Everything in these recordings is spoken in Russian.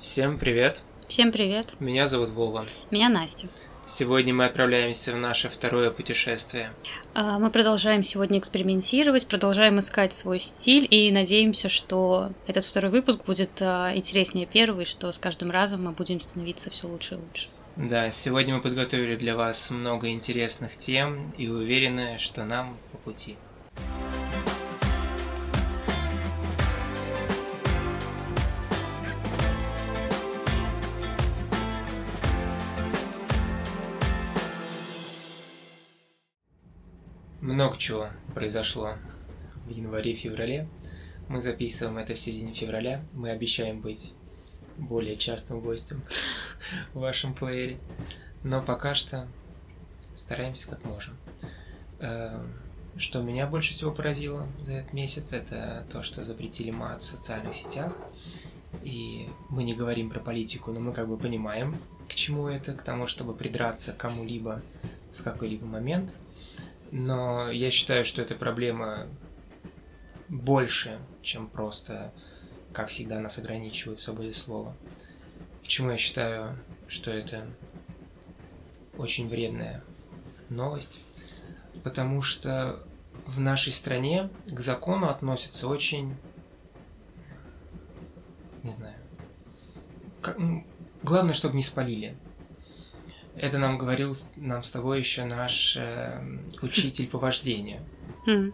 Всем привет! Всем привет! Меня зовут Вова. Меня Настя. Сегодня мы отправляемся в наше второе путешествие. А, мы продолжаем сегодня экспериментировать, продолжаем искать свой стиль и надеемся, что этот второй выпуск будет а, интереснее первого, и что с каждым разом мы будем становиться все лучше и лучше. Да, сегодня мы подготовили для вас много интересных тем и уверены, что нам по пути. Чего произошло в январе-феврале. Мы записываем это в середине февраля. Мы обещаем быть более частым гостем в вашем плеере. Но пока что стараемся как можем. Эм, что меня больше всего поразило за этот месяц, это то, что запретили мат в социальных сетях. И мы не говорим про политику, но мы как бы понимаем, к чему это, к тому, чтобы придраться кому-либо в какой-либо момент – но я считаю, что эта проблема больше, чем просто, как всегда, нас ограничивает свободе слова. Почему я считаю, что это очень вредная новость? Потому что в нашей стране к закону относятся очень, не знаю, как, главное, чтобы не спалили. Это нам говорил нам с тобой еще наш э, учитель по вождению. Mm.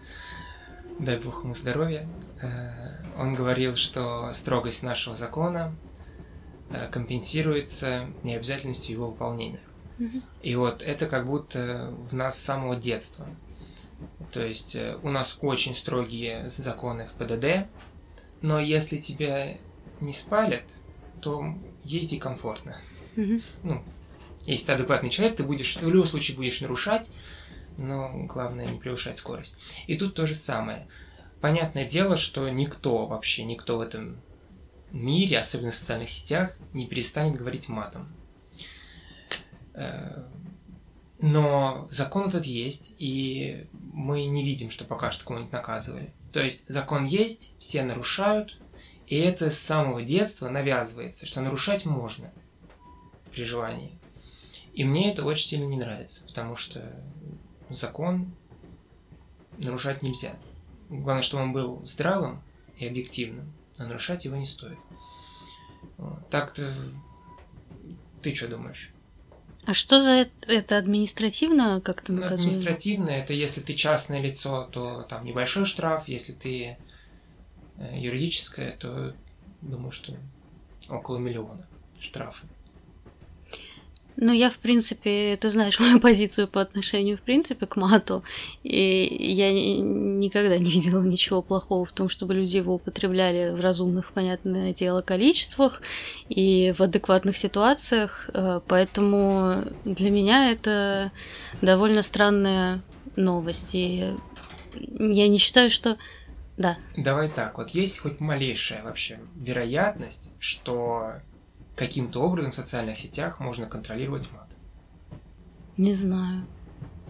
Дай бог ему здоровья. Э, он говорил, что строгость нашего закона э, компенсируется необязательностью его выполнения. Mm-hmm. И вот это как будто в нас с самого детства. То есть э, у нас очень строгие законы в ПДД, но если тебя не спалят, то езди комфортно. Mm-hmm. Ну, если ты адекватный человек, ты будешь, ты в любом случае будешь нарушать, но главное не превышать скорость. И тут то же самое. Понятное дело, что никто вообще, никто в этом мире, особенно в социальных сетях, не перестанет говорить матом. Э, но закон этот есть, и мы не видим, что пока что кого-нибудь наказывали. То есть закон есть, все нарушают, и это с самого детства навязывается, что нарушать можно при желании. И мне это очень сильно не нравится, потому что закон нарушать нельзя. Главное, чтобы он был здравым и объективным, а нарушать его не стоит. Так-то ты что думаешь? А что за это, это административно как-то ну, наказуемо? Административно это если ты частное лицо, то там небольшой штраф, если ты э, юридическое, то думаю, что около миллиона штрафы. Ну, я, в принципе, ты знаешь мою позицию по отношению, в принципе, к мату, и я никогда не видела ничего плохого в том, чтобы люди его употребляли в разумных, понятное дело, количествах и в адекватных ситуациях, э, поэтому для меня это довольно странная новость, и я не считаю, что... Да. Давай так, вот есть хоть малейшая вообще вероятность, что каким-то образом в социальных сетях можно контролировать мат? Не знаю.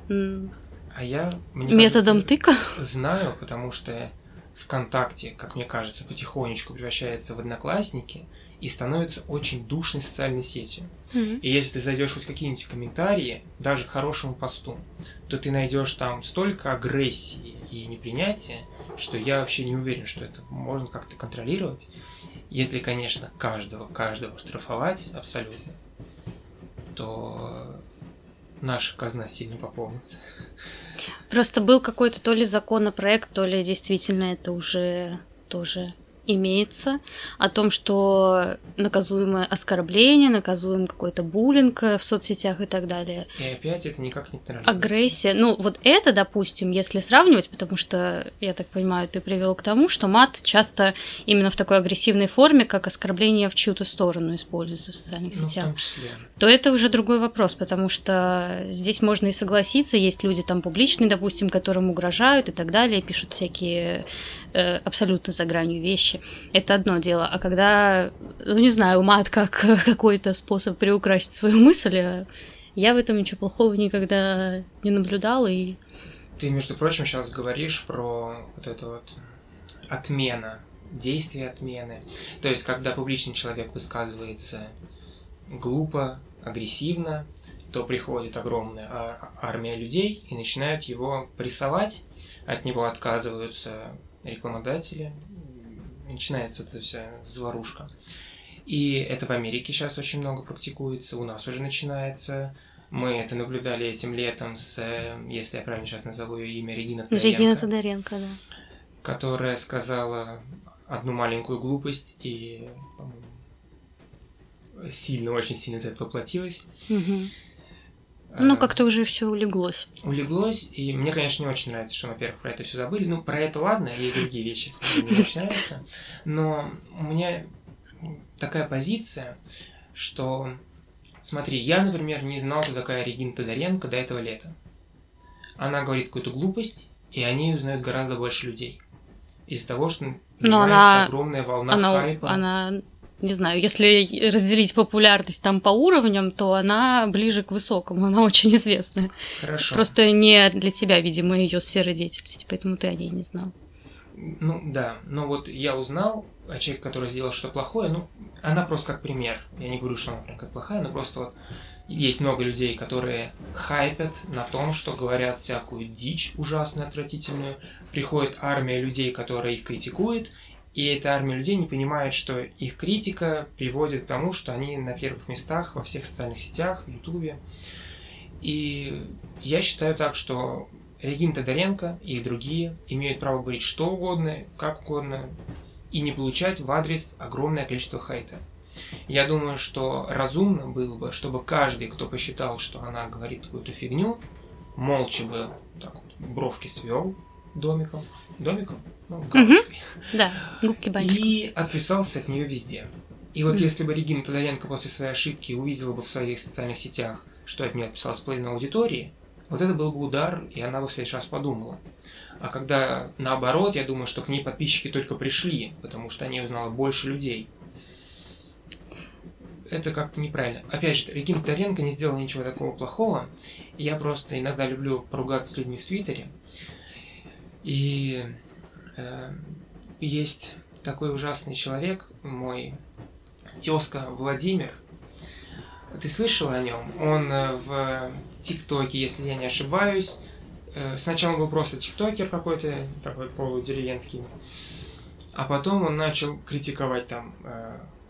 А я... Мне Методом кажется, тыка? Знаю, потому что ВКонтакте, как мне кажется, потихонечку превращается в одноклассники и становится очень душной социальной сетью. Mm-hmm. И если ты зайдешь хоть какие-нибудь комментарии, даже к хорошему посту, то ты найдешь там столько агрессии и непринятия, что я вообще не уверен, что это можно как-то контролировать. Если, конечно, каждого, каждого штрафовать абсолютно, то наша казна сильно пополнится. Просто был какой-то то ли законопроект, то ли действительно это уже тоже имеется, о том, что наказуемое оскорбление, наказуем какой-то буллинг э, в соцсетях и так далее. И опять это никак не нравится. Агрессия. Ну, вот это, допустим, если сравнивать, потому что, я так понимаю, ты привел к тому, что мат часто именно в такой агрессивной форме, как оскорбление в чью-то сторону используется в социальных ну, сетях. В том числе. То это уже другой вопрос, потому что здесь можно и согласиться, есть люди там публичные, допустим, которым угрожают и так далее, пишут всякие э, абсолютно за гранью вещи. Это одно дело. А когда, ну не знаю, мат как какой-то способ приукрасить свою мысль, э, я в этом ничего плохого никогда не наблюдала. И... Ты, между прочим, сейчас говоришь про вот эту вот отмена действия отмены. То есть, когда публичный человек высказывается глупо, агрессивно, то приходит огромная армия людей и начинают его прессовать, от него отказываются рекламодатели, начинается эта вся заварушка. И это в Америке сейчас очень много практикуется, у нас уже начинается. Мы это наблюдали этим летом с, если я правильно сейчас назову ее имя, Регина Тодоренко. Регина Тодоренко, да. Которая сказала одну маленькую глупость и, сильно, очень сильно за это поплатилась. Угу. Ну, как-то уже все улеглось. Улеглось, и мне, конечно, не очень нравится, что, во-первых, про это все забыли. Ну, про это ладно, и другие вещи мне очень нравятся. Но у меня такая позиция, что, смотри, я, например, не знал, кто такая Регина Тодоренко до этого лета. Она говорит какую-то глупость, и о ней узнают гораздо больше людей. Из-за того, что Но она, огромная волна она, хайпа. Она не знаю, если разделить популярность там по уровням, то она ближе к высокому, она очень известная. Хорошо. Просто не для тебя, видимо, ее сфера деятельности, поэтому ты о ней не знал. Ну да, но вот я узнал о человеке, который сделал что-то плохое, ну, она просто как пример. Я не говорю, что она прям как плохая, но просто вот есть много людей, которые хайпят на том, что говорят всякую дичь ужасную, отвратительную. Приходит армия людей, которая их критикует, и эта армия людей не понимает, что их критика приводит к тому, что они на первых местах во всех социальных сетях, в Ютубе. И я считаю так, что Регин Тодоренко и другие имеют право говорить что угодно, как угодно, и не получать в адрес огромное количество хайта. Я думаю, что разумно было бы, чтобы каждый, кто посчитал, что она говорит какую-то фигню, молча бы так вот бровки свел домиком, домиком, ну, галочкой. Угу. Да, губки бантиком. И отписался от нее везде. И вот mm. если бы Регина Тодоренко после своей ошибки увидела бы в своих социальных сетях, что от нее отписалась половина аудитории, вот это был бы удар, и она бы в следующий раз подумала. А когда наоборот, я думаю, что к ней подписчики только пришли, потому что они узнала больше людей. Это как-то неправильно. Опять же, Регина Тодоренко не сделала ничего такого плохого. Я просто иногда люблю поругаться с людьми в Твиттере. И есть такой ужасный человек, мой тезка Владимир. Ты слышал о нем? Он э, в ТикТоке, если я не ошибаюсь, э, сначала был просто тиктокер какой-то, такой полудеревенский, а потом он начал критиковать там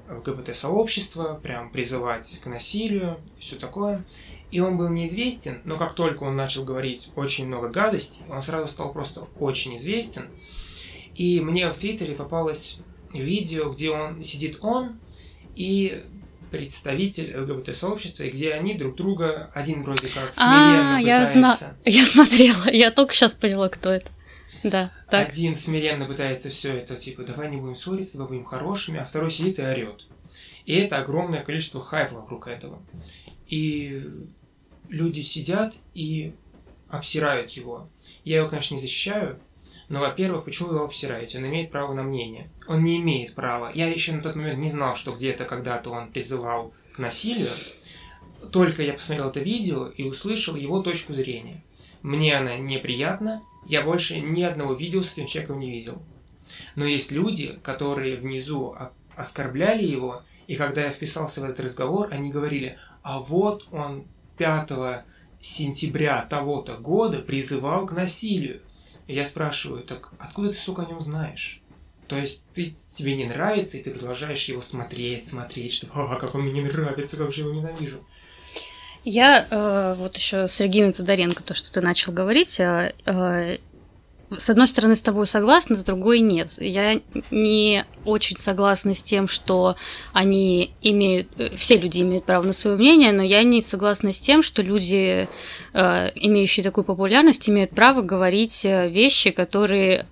ЛГБТ-сообщество, прям призывать к насилию, все такое. И он был неизвестен, но как только он начал говорить очень много гадостей, он сразу стал просто очень известен. И мне в Твиттере попалось видео, где он сидит он и представитель ЛГБТ-сообщества, где они друг друга, один вроде как смиренно а, я зна... Я смотрела, я только сейчас поняла, кто это. Да, так. Один смиренно пытается все это, типа, давай не будем ссориться, давай будем хорошими, а второй сидит и орет. И это огромное количество хайпа вокруг этого. И люди сидят и обсирают его. Я его, конечно, не защищаю, но, во-первых, почему вы его обсираете? Он имеет право на мнение. Он не имеет права. Я еще на тот момент не знал, что где-то когда-то он призывал к насилию. Только я посмотрел это видео и услышал его точку зрения. Мне она неприятна, я больше ни одного видео с этим человеком не видел. Но есть люди, которые внизу оскорбляли его, и когда я вписался в этот разговор, они говорили, а вот он 5 сентября того-то года призывал к насилию. Я спрашиваю, так откуда ты столько о нем знаешь? То есть ты, тебе не нравится, и ты продолжаешь его смотреть, смотреть, что а, как он мне не нравится, как же его ненавижу. Я э, вот еще с Региной Тодоренко, то, что ты начал говорить, э, э, с одной стороны, с тобой согласна, с другой нет. Я не очень согласна с тем, что они имеют, э, все люди имеют право на свое мнение, но я не согласна с тем, что люди, э, имеющие такую популярность, имеют право говорить э, вещи, которые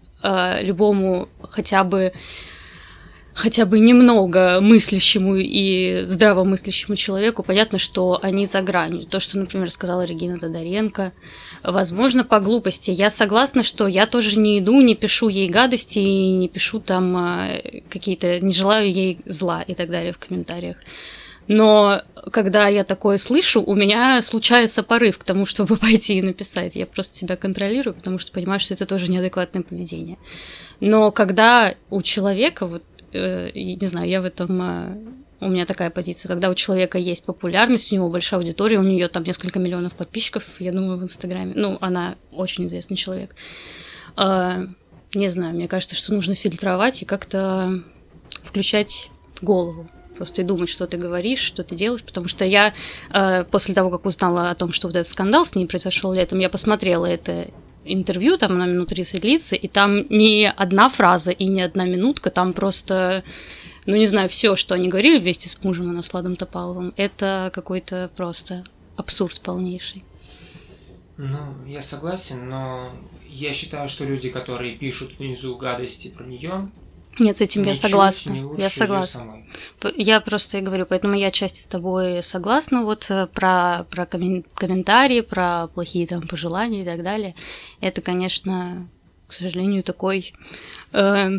любому хотя бы хотя бы немного мыслящему и здравомыслящему человеку понятно, что они за гранью. То, что, например, сказала Регина Тодоренко, возможно, по глупости. Я согласна, что я тоже не иду, не пишу ей гадости и не пишу там а, какие-то, не желаю ей зла и так далее в комментариях. Но когда я такое слышу, у меня случается порыв к тому, чтобы пойти и написать. Я просто себя контролирую, потому что понимаю, что это тоже неадекватное поведение. Но когда у человека, вот, не знаю, я в этом э, у меня такая позиция, когда у человека есть популярность, у него большая аудитория, у нее там несколько миллионов подписчиков, я думаю, в Инстаграме. Ну, она очень известный человек. Э, не знаю, мне кажется, что нужно фильтровать и как-то включать голову просто и думать, что ты говоришь, что ты делаешь, потому что я э, после того, как узнала о том, что вот этот скандал с ней произошел летом, я посмотрела это интервью, там на минут 30 длится, и там не одна фраза и не одна минутка, там просто, ну не знаю, все, что они говорили вместе с мужем и Насладом Топаловым, это какой-то просто абсурд полнейший. Ну, я согласен, но я считаю, что люди, которые пишут внизу гадости про нее, нет, с этим я согласна. Я согласна. Я просто и говорю, поэтому я отчасти с тобой согласна вот э, про, про комментарии, про плохие там пожелания и так далее. Это, конечно, к сожалению, такой э,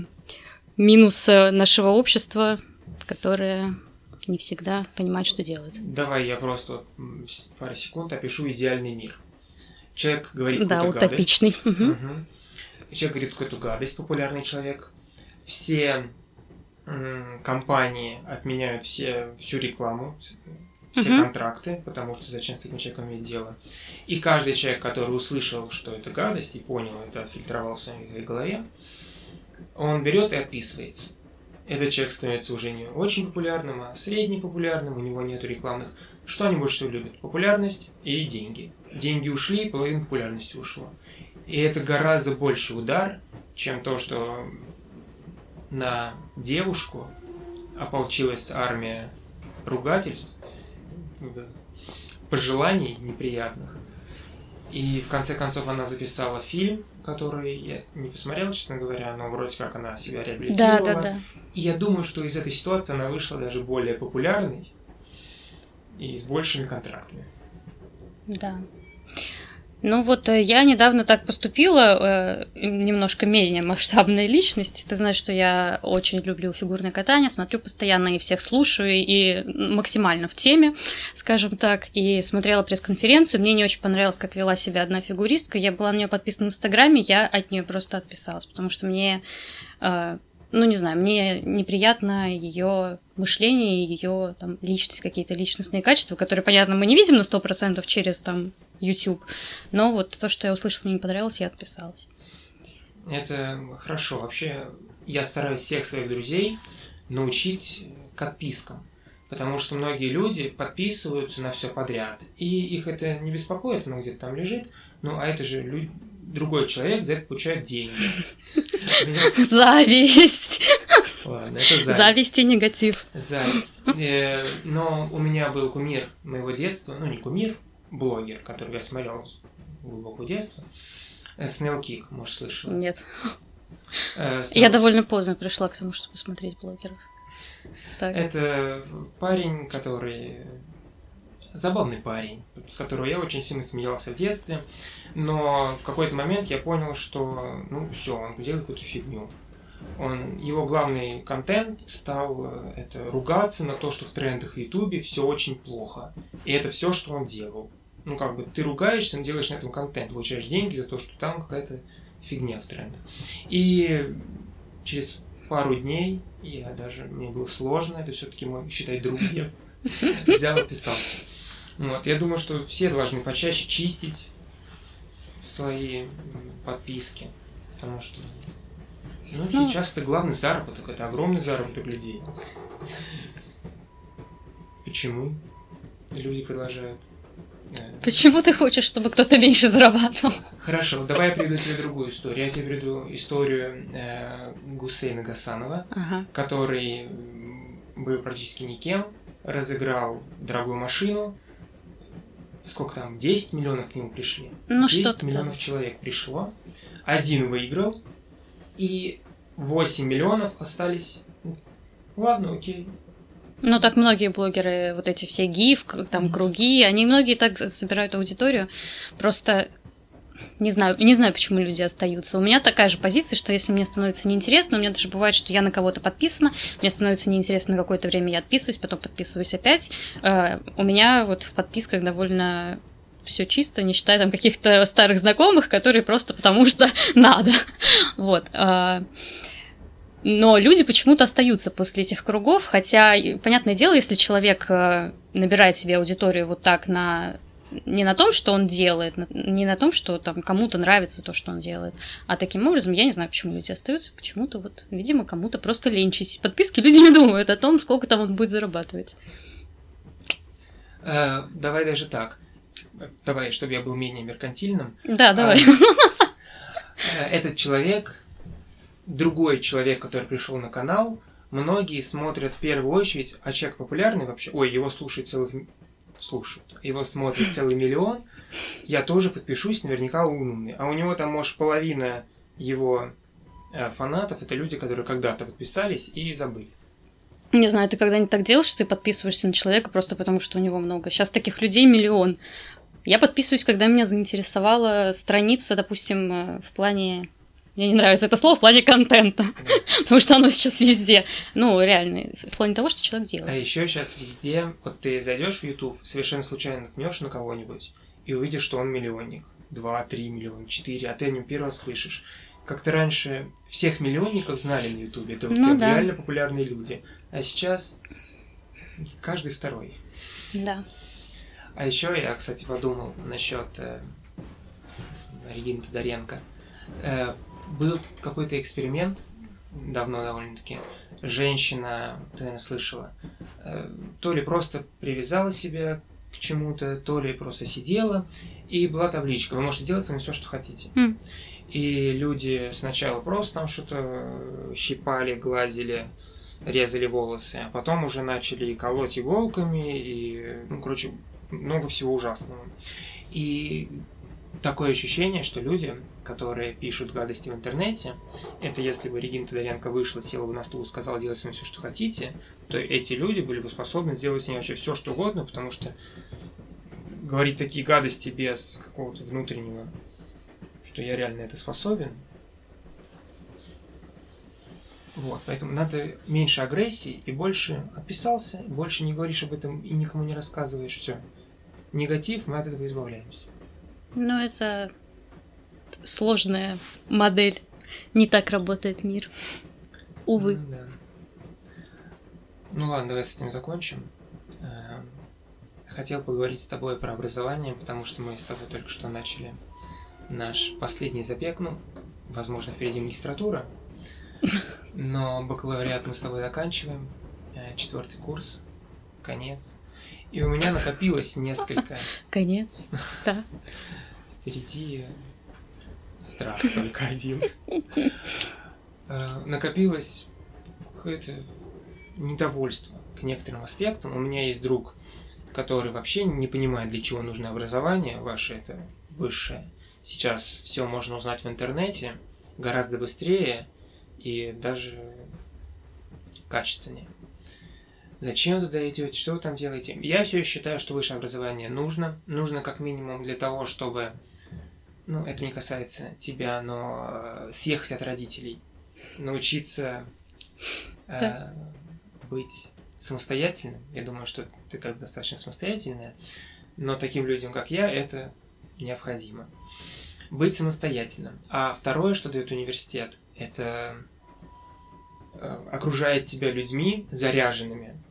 минус нашего общества, которое не всегда понимает, что делать. Давай я просто пару секунд опишу идеальный мир. Человек говорит да, какую-то утопичный. гадость. Угу. Человек говорит какую-то гадость, популярный человек все компании отменяют все, всю рекламу, все uh-huh. контракты, потому что зачем с таким человеком иметь дело. И каждый человек, который услышал, что это гадость, и понял это, отфильтровал в своей голове, он берет и отписывается. Этот человек становится уже не очень популярным, а средне популярным, у него нет рекламных. Что они больше всего любят? Популярность и деньги. Деньги ушли, половина популярности ушло. И это гораздо больше удар, чем то, что на девушку ополчилась армия ругательств, пожеланий неприятных. И в конце концов она записала фильм, который я не посмотрел, честно говоря, но вроде как она себя реабилитировала. Да, да, да. И я думаю, что из этой ситуации она вышла даже более популярной и с большими контрактами. Да. Ну вот э, я недавно так поступила, э, немножко менее масштабная личность. Ты знаешь, что я очень люблю фигурное катание, смотрю постоянно и всех слушаю, и максимально в теме, скажем так. И смотрела пресс-конференцию, мне не очень понравилось, как вела себя одна фигуристка. Я была на нее подписана в Инстаграме, я от нее просто отписалась, потому что мне э, ну, не знаю, мне неприятно ее мышление, ее там личность, какие-то личностные качества, которые, понятно, мы не видим на сто процентов через там YouTube. Но вот то, что я услышала, мне не понравилось, я отписалась. Это хорошо. Вообще, я стараюсь всех своих друзей научить к отпискам. Потому что многие люди подписываются на все подряд. И их это не беспокоит, оно где-то там лежит. Ну, а это же люди, другой человек за это получает деньги. Зависть. Ладно, это зависть. Зависть и негатив. Зависть. Э, но у меня был кумир моего детства, ну не кумир, блогер, который я смотрел с глубокого детства. Снейл Кик, может, слышала? Нет. Э, я довольно поздно пришла к тому, чтобы смотреть блогеров. Так. Это парень, который забавный парень, с которого я очень сильно смеялся в детстве, но в какой-то момент я понял, что ну все, он делает какую-то фигню. Он, его главный контент стал э, это ругаться на то, что в трендах в Ютубе все очень плохо. И это все, что он делал ну, как бы, ты ругаешься, но делаешь на этом контент, получаешь деньги за то, что там какая-то фигня в трендах. И через пару дней, я даже, мне было сложно, это все-таки мой, считай, друг детства, взял и писался. Вот, я думаю, что все должны почаще чистить свои подписки, потому что ну, ну, сейчас это главный заработок, это огромный заработок людей. Почему люди продолжают Почему ты хочешь, чтобы кто-то меньше зарабатывал? Хорошо, давай я приведу тебе другую историю. Я тебе приведу историю э, Гусейна Гасанова, ага. который был практически никем, разыграл дорогую машину. Сколько там? 10 миллионов к нему пришли. Ну, 10 миллионов человек пришло. Один выиграл, и 8 миллионов остались. Ладно, окей. Ну, так многие блогеры, вот эти все гиф, там, круги, они многие так собирают аудиторию. Просто не знаю, не знаю, почему люди остаются. У меня такая же позиция, что если мне становится неинтересно, у меня даже бывает, что я на кого-то подписана, мне становится неинтересно на какое-то время, я отписываюсь, потом подписываюсь опять. Э, у меня вот в подписках довольно все чисто, не считая там каких-то старых знакомых, которые просто потому что надо. Вот. Э, но люди почему-то остаются после этих кругов, хотя, понятное дело, если человек э, набирает себе аудиторию вот так на не на том, что он делает, не на том, что там кому-то нравится то, что он делает, а таким образом, я не знаю, почему люди остаются, почему-то вот, видимо, кому-то просто ленчить. Подписки люди не думают о том, сколько там он будет зарабатывать. Э, давай даже так. Давай, чтобы я был менее меркантильным. Да, давай. Э, этот человек, другой человек, который пришел на канал, многие смотрят в первую очередь, а человек популярный вообще, ой, его слушает целых слушают. Его смотрит целый миллион. Я тоже подпишусь, наверняка он умный. А у него там, может, половина его э, фанатов это люди, которые когда-то подписались и забыли. Не знаю, ты когда-нибудь так делал, что ты подписываешься на человека просто потому, что у него много. Сейчас таких людей миллион. Я подписываюсь, когда меня заинтересовала страница, допустим, э, в плане мне не нравится это слово в плане контента, потому что оно сейчас везде. Ну, реально, в плане того, что человек делает. А еще сейчас везде, вот ты зайдешь в YouTube, совершенно случайно наткнешь на кого-нибудь и увидишь, что он миллионник. Два, три миллиона, четыре, а ты о нем первый раз слышишь. Как-то раньше всех миллионников знали на Ютубе. Это вот ну, да. реально популярные люди. А сейчас каждый второй. Да. А еще я, кстати, подумал насчет э, Регины Тодоренко. Э, был какой-то эксперимент, давно довольно-таки, женщина, ты, наверное, слышала, э, то ли просто привязала себя к чему-то, то ли просто сидела, и была табличка, вы можете делать сами все, что хотите. Mm. И люди сначала просто там что-то щипали, гладили, резали волосы, а потом уже начали колоть иголками, и, ну, короче, много всего ужасного. И такое ощущение, что люди, которые пишут гадости в интернете, это если бы Регина Тодоренко вышла, села бы на стул и сказала делать с ним все, что хотите, то эти люди были бы способны сделать с ней вообще все, что угодно, потому что говорить такие гадости без какого-то внутреннего, что я реально это способен. Вот, поэтому надо меньше агрессии и больше отписался, больше не говоришь об этом и никому не рассказываешь, все. Негатив, мы от этого избавляемся. Ну, это сложная модель. Не так работает мир. Увы. Ну, да. ну ладно, давай с этим закончим. Э, хотел поговорить с тобой про образование, потому что мы с тобой только что начали наш последний забег. Ну, возможно, впереди магистратура. Но бакалавриат мы с тобой заканчиваем. Э, четвертый курс. Конец. И у меня накопилось несколько... Конец, да. Впереди страх только один. Э, накопилось какое-то недовольство к некоторым аспектам. У меня есть друг, который вообще не понимает, для чего нужно образование ваше, это высшее. Сейчас все можно узнать в интернете гораздо быстрее и даже качественнее. Зачем туда идете? Что вы там делаете? Я все считаю, что высшее образование нужно. Нужно как минимум для того, чтобы ну, это не касается тебя, но э, съехать от родителей, научиться э, быть самостоятельным. Я думаю, что ты так достаточно самостоятельная, но таким людям, как я, это необходимо. Быть самостоятельным. А второе, что дает университет, это э, окружает тебя людьми заряженными,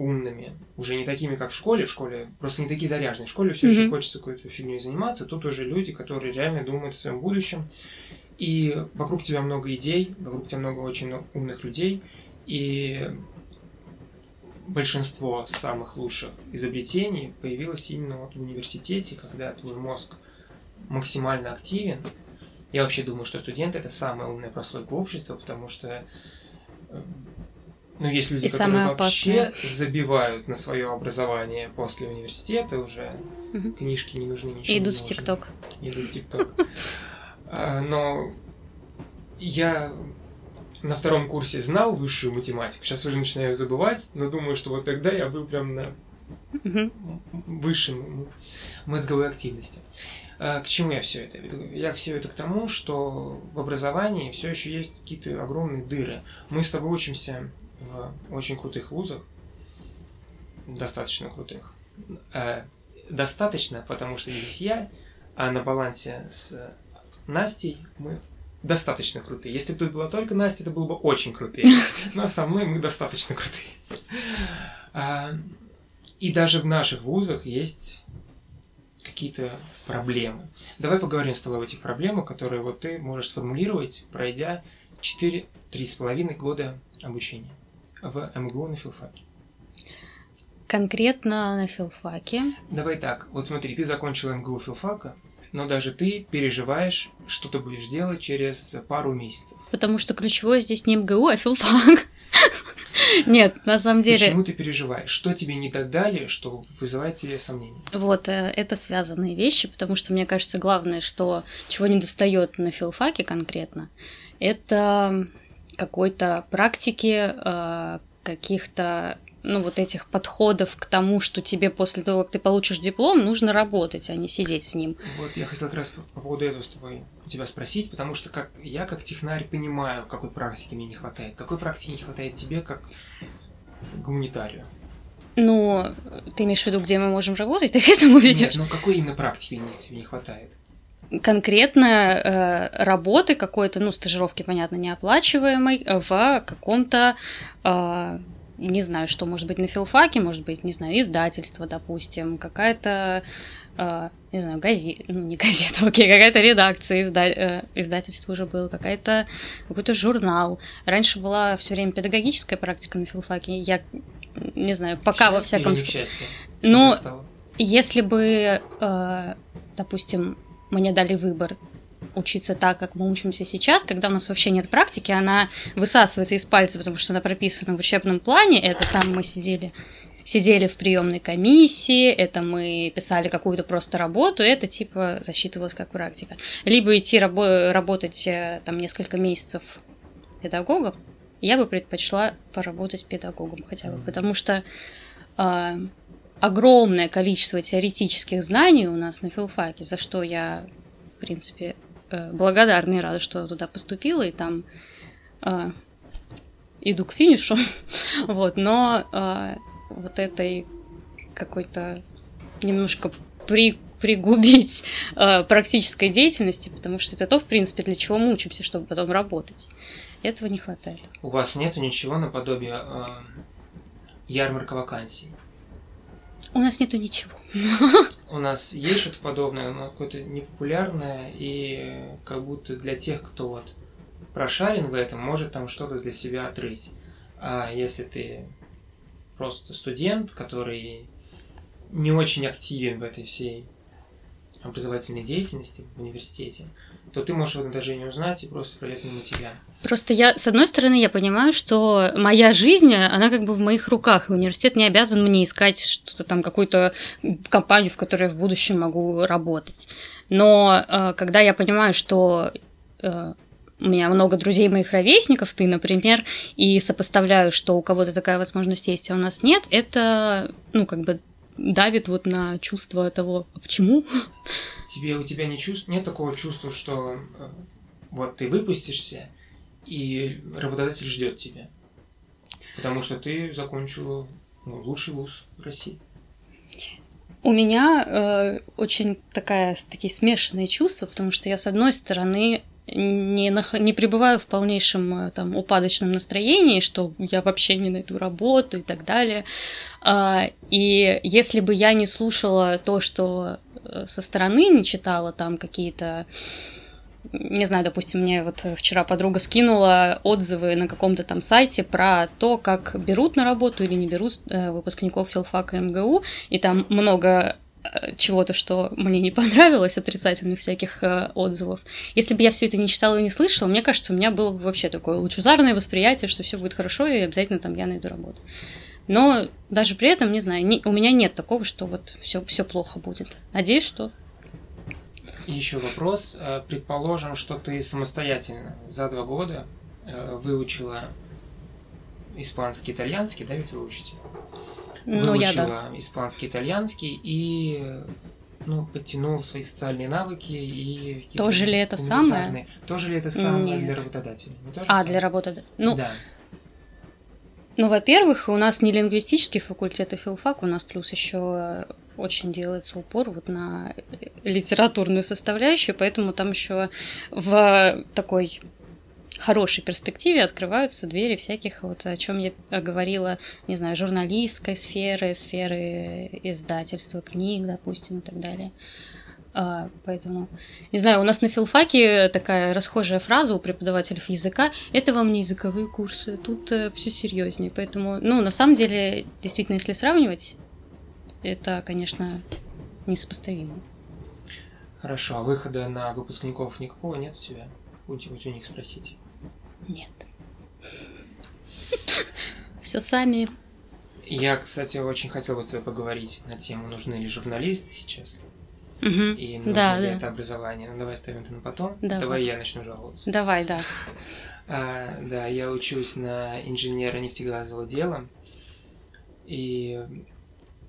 умными, уже не такими, как в школе, в школе просто не такие заряженные. В школе все mm-hmm. еще хочется какой-то фигней заниматься, тут уже люди, которые реально думают о своем будущем, и вокруг тебя много идей, вокруг тебя много очень умных людей, и большинство самых лучших изобретений появилось именно вот в университете, когда твой мозг максимально активен. Я вообще думаю, что студенты это самая умная прослойка общества, потому что э, ну, есть люди, и которые вообще опасное. забивают на свое образование после университета уже. Угу. Книжки не нужны, ничего и идут в ТикТок. Идут в ТикТок. А, но я на втором курсе знал высшую математику. Сейчас уже начинаю забывать, но думаю, что вот тогда я был прям на высшем мозговой активности. А, к чему я все это веду? Я все это к тому, что в образовании все еще есть какие-то огромные дыры. Мы с тобой учимся в очень крутых вузах, достаточно крутых. Э, достаточно, потому что здесь я, а на балансе с Настей мы достаточно крутые. Если бы тут была только Настя, это было бы очень крутые. Но со мной мы достаточно крутые. А, и даже в наших вузах есть какие-то проблемы. Давай поговорим с тобой об этих проблемах, которые вот ты можешь сформулировать, пройдя 4-3,5 года обучения в МГУ на филфаке. Конкретно на филфаке. Давай так, вот смотри, ты закончил МГУ филфака, но даже ты переживаешь, что ты будешь делать через пару месяцев. Потому что ключевое здесь не МГУ, а филфак. Нет, на самом деле... Почему ты переживаешь? Что тебе не так дали, что вызывает тебе сомнения? Вот, э, это связанные вещи, потому что мне кажется, главное, что чего не достает на филфаке конкретно, это какой-то практики, э, каких-то ну, вот этих подходов к тому, что тебе после того, как ты получишь диплом, нужно работать, а не сидеть с ним. Вот я хотел как раз по поводу этого с тобой у тебя спросить, потому что как я как технарь понимаю, какой практики мне не хватает. Какой практики не хватает тебе как гуманитарию? Ну, ты имеешь в виду, где мы можем работать, ты к этому ведешь? Нет, ну какой именно практики мне, тебе не хватает? Конкретно э, работы какой-то, ну, стажировки, понятно, неоплачиваемой в каком-то э, не знаю, что может быть на филфаке, может быть, не знаю, издательство, допустим, какая-то, э, не знаю, газета, ну, не газета, окей, какая-то редакция, изда... э, издательство уже было, какая-то, какой-то журнал. Раньше была все время педагогическая практика на филфаке, я не знаю, пока счастье во всяком случае. Но если бы, э, допустим, мне дали выбор учиться так, как мы учимся сейчас, когда у нас вообще нет практики, она высасывается из пальца, потому что она прописана в учебном плане. Это там мы сидели сидели в приемной комиссии, это мы писали какую-то просто работу, это типа засчитывалось как практика. Либо идти рабо- работать э, там несколько месяцев педагогом, я бы предпочла поработать педагогом хотя бы, потому что э, огромное количество теоретических знаний у нас на филфаке, за что я, в принципе, Э, благодарна и рада, что туда поступила, и там э, иду к финишу. вот, но э, вот этой какой-то немножко при, пригубить э, практической деятельности, потому что это то, в принципе, для чего мы учимся, чтобы потом работать. Этого не хватает. У вас нету ничего наподобие э, ярмарка вакансий? У нас нету ничего. У нас есть что-то подобное, но какое-то непопулярное и как будто для тех, кто вот прошарен в этом, может там что-то для себя отрыть. А если ты просто студент, который не очень активен в этой всей образовательной деятельности в университете, то ты можешь об этом даже и не узнать и просто пройдет мимо тебя. Просто я, с одной стороны, я понимаю, что моя жизнь, она как бы в моих руках, и университет не обязан мне искать что-то там, какую-то компанию, в которой я в будущем могу работать. Но э, когда я понимаю, что э, у меня много друзей моих ровесников, ты, например, и сопоставляю, что у кого-то такая возможность есть, а у нас нет, это, ну, как бы давит вот на чувство того, а почему? Тебе, у тебя не чувств, нет такого чувства, что э, вот ты выпустишься, и работодатель ждет тебя. Потому что ты закончила ну, лучший вуз в России. У меня э, очень такая, такие смешанные чувства, потому что я, с одной стороны, не, нах... не пребываю в полнейшем э, там, упадочном настроении, что я вообще не найду работу и так далее. А, и если бы я не слушала то, что э, со стороны не читала там какие-то не знаю, допустим, мне вот вчера подруга скинула отзывы на каком-то там сайте про то, как берут на работу или не берут э, выпускников филфака МГУ, и там много чего-то, что мне не понравилось, отрицательных всяких э, отзывов. Если бы я все это не читала и не слышала, мне кажется, у меня было бы вообще такое лучезарное восприятие, что все будет хорошо, и обязательно там я найду работу. Но даже при этом, не знаю, не, у меня нет такого, что вот все, все плохо будет. Надеюсь, что еще вопрос. Э, предположим, что ты самостоятельно за два года э, выучила испанский, итальянский, да, ведь вы учите? Ну, выучила я да. испанский, итальянский и ну, подтянул свои социальные навыки и... Тоже ли это самое? Тоже ли это самое Нет. для работодателя? Не а, самое? для работодателя. Ну, да. Ну, во-первых, у нас не лингвистический факультет, а филфак, у нас плюс еще очень делается упор вот на литературную составляющую, поэтому там еще в такой хорошей перспективе открываются двери всяких, вот о чем я говорила, не знаю, журналистской сферы, сферы издательства книг, допустим, и так далее. А, поэтому, не знаю, у нас на филфаке такая расхожая фраза у преподавателей языка «это вам не языковые курсы, тут э, все серьезнее». Поэтому, ну, на самом деле, действительно, если сравнивать, это, конечно, несопоставимо. Хорошо, а выхода на выпускников никакого нет у тебя? У, у них спросить. Нет. Все сами. Я, кстати, очень хотел бы с тобой поговорить на тему, нужны ли журналисты сейчас. Угу. И нужно да, ли да. это образование. Ну, давай ставим это на потом. Давай, давай я начну жаловаться. Давай, да. А, да, я учусь на инженера нефтегазового дела. И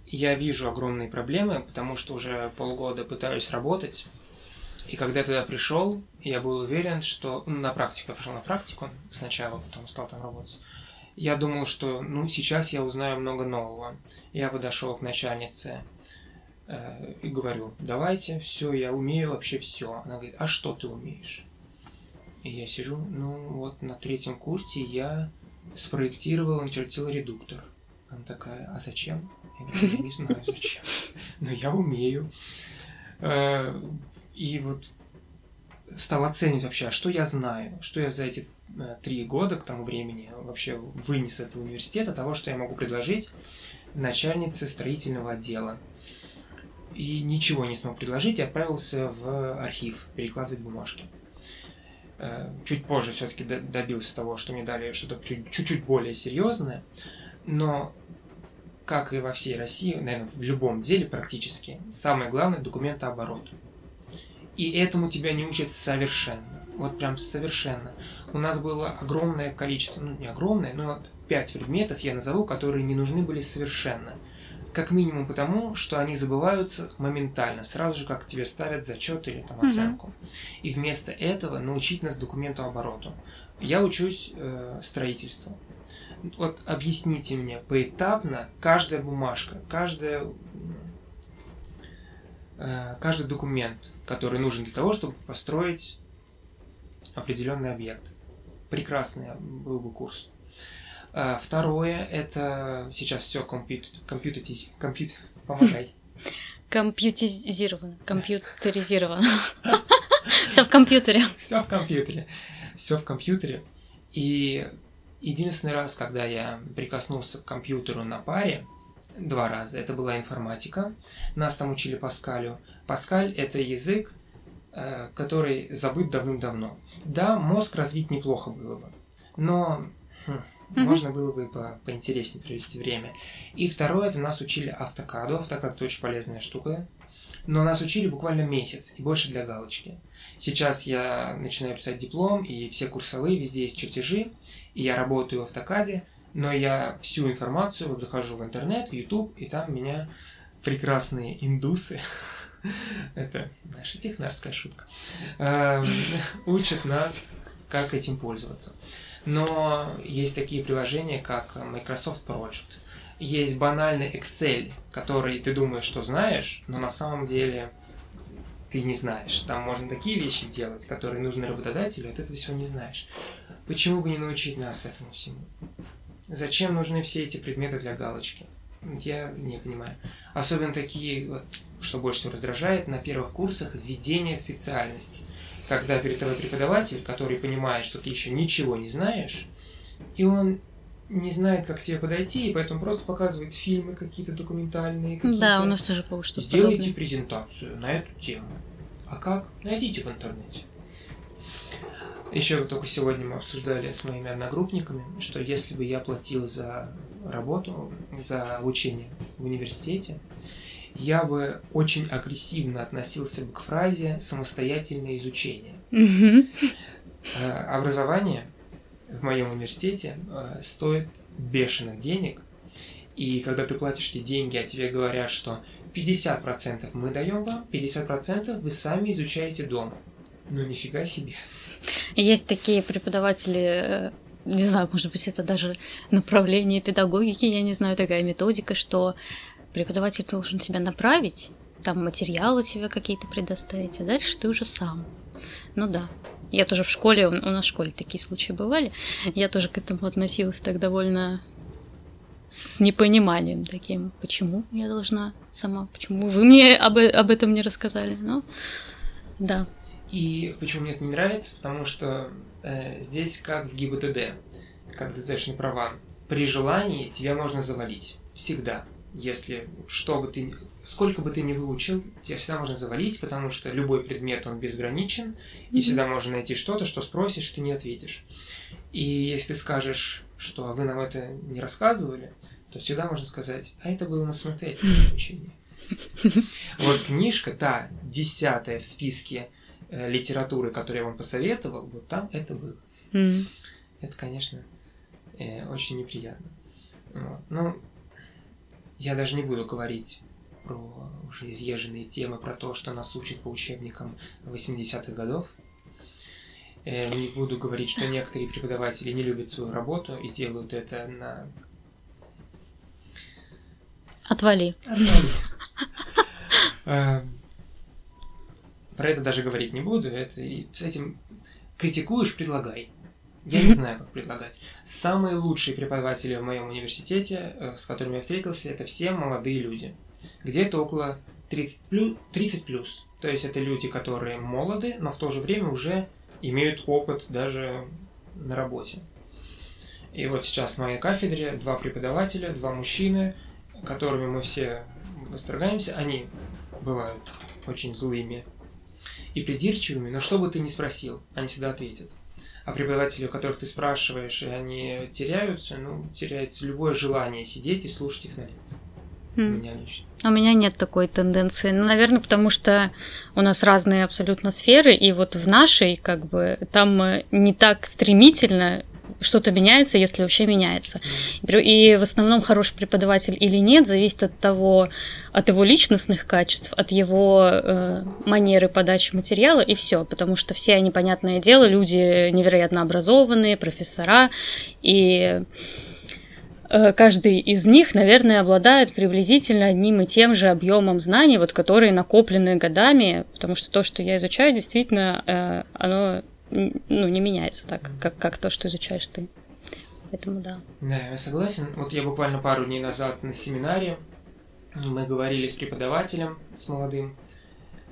я вижу огромные проблемы, потому что уже полгода пытаюсь работать. И когда я туда пришел, я был уверен, что ну, на практику, я пошел на практику сначала, потом стал там работать. Я думал, что ну сейчас я узнаю много нового. Я подошел к начальнице э, и говорю, давайте, все, я умею вообще все. Она говорит, а что ты умеешь? И я сижу, ну вот на третьем курсе я спроектировал, начертил редуктор. Она такая, а зачем? Я говорю, не знаю зачем, но я умею. И вот стал оценивать вообще, а что я знаю, что я за эти э, три года к тому времени вообще вынес этого университета, того, что я могу предложить начальнице строительного отдела. И ничего не смог предложить, и отправился в архив перекладывать бумажки. Э, чуть позже все-таки добился того, что мне дали что-то чуть-чуть более серьезное, но как и во всей России, наверное, в любом деле практически, самое главное – документооборот. И этому тебя не учат совершенно. Вот прям совершенно. У нас было огромное количество, ну не огромное, но пять предметов я назову, которые не нужны были совершенно. Как минимум потому, что они забываются моментально, сразу же, как тебе ставят зачет или там оценку. Угу. И вместо этого научить нас документу обороту. Я учусь э, строительству вот объясните мне поэтапно каждая бумажка, каждая, каждый документ, который нужен для того, чтобы построить определенный объект. Прекрасный был бы курс. Э, второе, это сейчас все компьютер, помогай. Компьютеризировано, компьютеризировано. Все в компьютере. Все в компьютере. Все в компьютере. И Единственный раз, когда я прикоснулся к компьютеру на паре, два раза, это была информатика. Нас там учили Паскалю. Паскаль – это язык, э, который забыт давным-давно. Да, мозг развить неплохо было бы, но хм, mm-hmm. можно было бы по поинтереснее провести время. И второе, это нас учили автокаду. Автокад – это очень полезная штука. Но нас учили буквально месяц, и больше для галочки. Сейчас я начинаю писать диплом, и все курсовые, везде есть чертежи, и я работаю в автокаде, но я всю информацию, вот захожу в интернет, в YouTube, и там меня прекрасные индусы, это наша технарская шутка, эм, учат нас, как этим пользоваться. Но есть такие приложения, как Microsoft Project. Есть банальный Excel, который ты думаешь, что знаешь, но на самом деле ты не знаешь. Там можно такие вещи делать, которые нужны работодателю, а ты этого всего не знаешь. Почему бы не научить нас этому всему? Зачем нужны все эти предметы для галочки? Я не понимаю. Особенно такие, что больше всего раздражает, на первых курсах введение специальности. Когда перед тобой преподаватель, который понимает, что ты еще ничего не знаешь, и он не знает, как к тебе подойти, и поэтому просто показывает фильмы какие-то документальные. Какие да, у нас тоже что-то Сделайте подобное. презентацию на эту тему. А как? Найдите в интернете. Еще только сегодня мы обсуждали с моими одногруппниками, что если бы я платил за работу, за обучение в университете, я бы очень агрессивно относился бы к фразе «самостоятельное изучение». Mm-hmm. Образование в моем университете э, стоит бешеных денег. И когда ты платишь эти деньги, а тебе говорят, что 50% мы даем вам, 50% вы сами изучаете дома. Ну, нифига себе. Есть такие преподаватели, э, не знаю, может быть, это даже направление педагогики, я не знаю, такая методика, что преподаватель должен тебя направить, там материалы тебе какие-то предоставить, а дальше ты уже сам. Ну да. Я тоже в школе, у нас в школе такие случаи бывали, я тоже к этому относилась так довольно с непониманием таким, почему я должна сама, почему вы мне об, об этом не рассказали, ну, да. И почему мне это не нравится, потому что э, здесь как в ГИБДД, когда ты сдаешь на права, при желании тебя можно завалить, всегда, если что бы ты, сколько бы ты ни выучил, тебя всегда можно завалить, потому что любой предмет, он безграничен, mm-hmm. и всегда можно найти что-то, что спросишь, ты не ответишь. И если ты скажешь, что вы нам это не рассказывали, то всегда можно сказать, а это было на самостоятельном обучении. Вот книжка, та, десятая в списке литературы, которую я вам посоветовал, вот там это было. Mm. Это, конечно, э, очень неприятно. Вот. Ну, я даже не буду говорить про уже изъезженные темы, про то, что нас учат по учебникам 80-х годов. Э, не буду говорить, что некоторые преподаватели не любят свою работу и делают это на Отвали. Эм, про это даже говорить не буду. Это и с этим критикуешь, предлагай. Я не знаю, как предлагать. Самые лучшие преподаватели в моем университете, э, с которыми я встретился, это все молодые люди. Где-то около 30 плюс, 30 плюс. То есть это люди, которые молоды, но в то же время уже имеют опыт даже на работе. И вот сейчас на моей кафедре два преподавателя, два мужчины, которыми мы все восторгаемся, они бывают очень злыми и придирчивыми, но что бы ты ни спросил, они всегда ответят. А преподаватели, у которых ты спрашиваешь, и они теряются, ну, теряется любое желание сидеть и слушать их на лекции. Mm. У меня лично. У меня нет такой тенденции. Ну, наверное, потому что у нас разные абсолютно сферы, и вот в нашей, как бы, там не так стремительно что-то меняется, если вообще меняется. И в основном хороший преподаватель или нет, зависит от того, от его личностных качеств, от его э, манеры подачи материала и все, потому что все они, понятное дело, люди невероятно образованные, профессора, и э, каждый из них, наверное, обладает приблизительно одним и тем же объемом знаний, вот, которые накоплены годами, потому что то, что я изучаю, действительно, э, оно ну, не меняется так, как, как то, что изучаешь ты. Поэтому да. Да, я согласен. Вот я буквально пару дней назад на семинаре мы говорили с преподавателем, с молодым.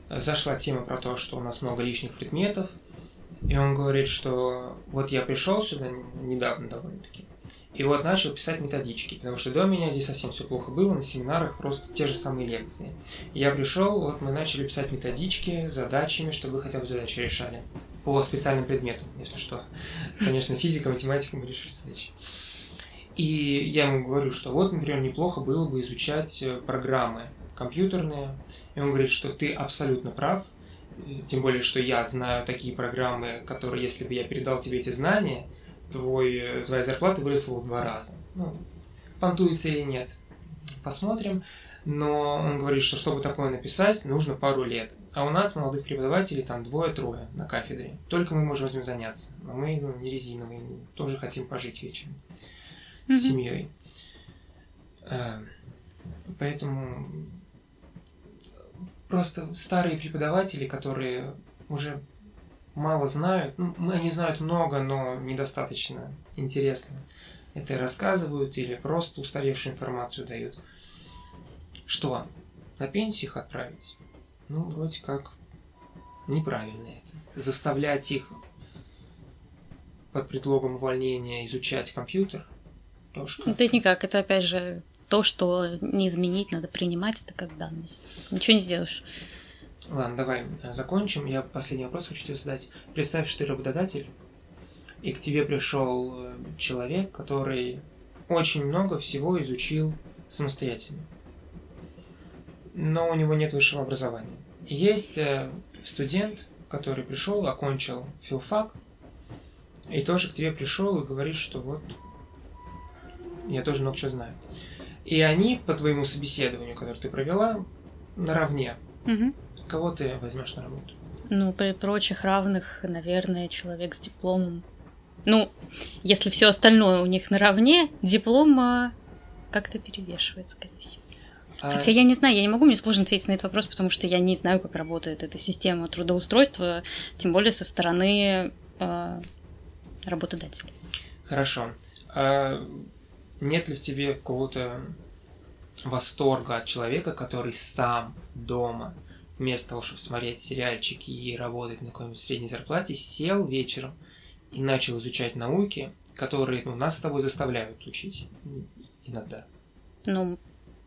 Зашла тема про то, что у нас много лишних предметов. И он говорит, что вот я пришел сюда недавно довольно-таки, и вот начал писать методички, потому что до меня здесь совсем все плохо было, на семинарах просто те же самые лекции. я пришел, вот мы начали писать методички, задачами, чтобы хотя бы задачи решали по специальным предметам, если что. Конечно, физика, математика мы решили задачи. И я ему говорю, что вот, например, неплохо было бы изучать э, программы компьютерные. И он говорит, что ты абсолютно прав, тем более, что я знаю такие программы, которые, если бы я передал тебе эти знания, твой, э, твоя зарплата выросла в два раза. Ну, понтуется или нет, посмотрим. Но он говорит, что чтобы такое написать, нужно пару лет. А у нас молодых преподавателей там двое-трое на кафедре. Только мы можем этим заняться. Но мы ну, не резиновые, тоже хотим пожить вечером mm-hmm. с семьей. Эм, поэтому просто старые преподаватели, которые уже мало знают, ну, они знают много, но недостаточно интересно. Это рассказывают или просто устаревшую информацию дают. Что? На пенсию их отправить? Ну, вроде как неправильно это. Заставлять их под предлогом увольнения изучать компьютер тоже Это никак, это опять же то, что не изменить, надо принимать это как данность. Ничего не сделаешь. Ладно, давай э, закончим. Я последний вопрос хочу тебе задать. Представь, что ты работодатель, и к тебе пришел э, человек, который очень много всего изучил самостоятельно. Но у него нет высшего образования. Есть э, студент, который пришел, окончил филфак, и тоже к тебе пришел и говорит, что вот я тоже много чего знаю. И они по твоему собеседованию, которое ты провела, наравне. Мгм. Кого ты возьмешь на работу? Ну, при прочих равных, наверное, человек с дипломом. Ну, если все остальное у них наравне, диплом как-то перевешивает, скорее всего. Хотя я не знаю, я не могу, мне сложно ответить на этот вопрос, потому что я не знаю, как работает эта система трудоустройства, тем более со стороны э, работодателя. Хорошо. А нет ли в тебе какого-то восторга от человека, который сам дома, вместо того, чтобы смотреть сериальчики и работать на какой-нибудь средней зарплате, сел вечером и начал изучать науки, которые ну, нас с тобой заставляют учить иногда. Ну,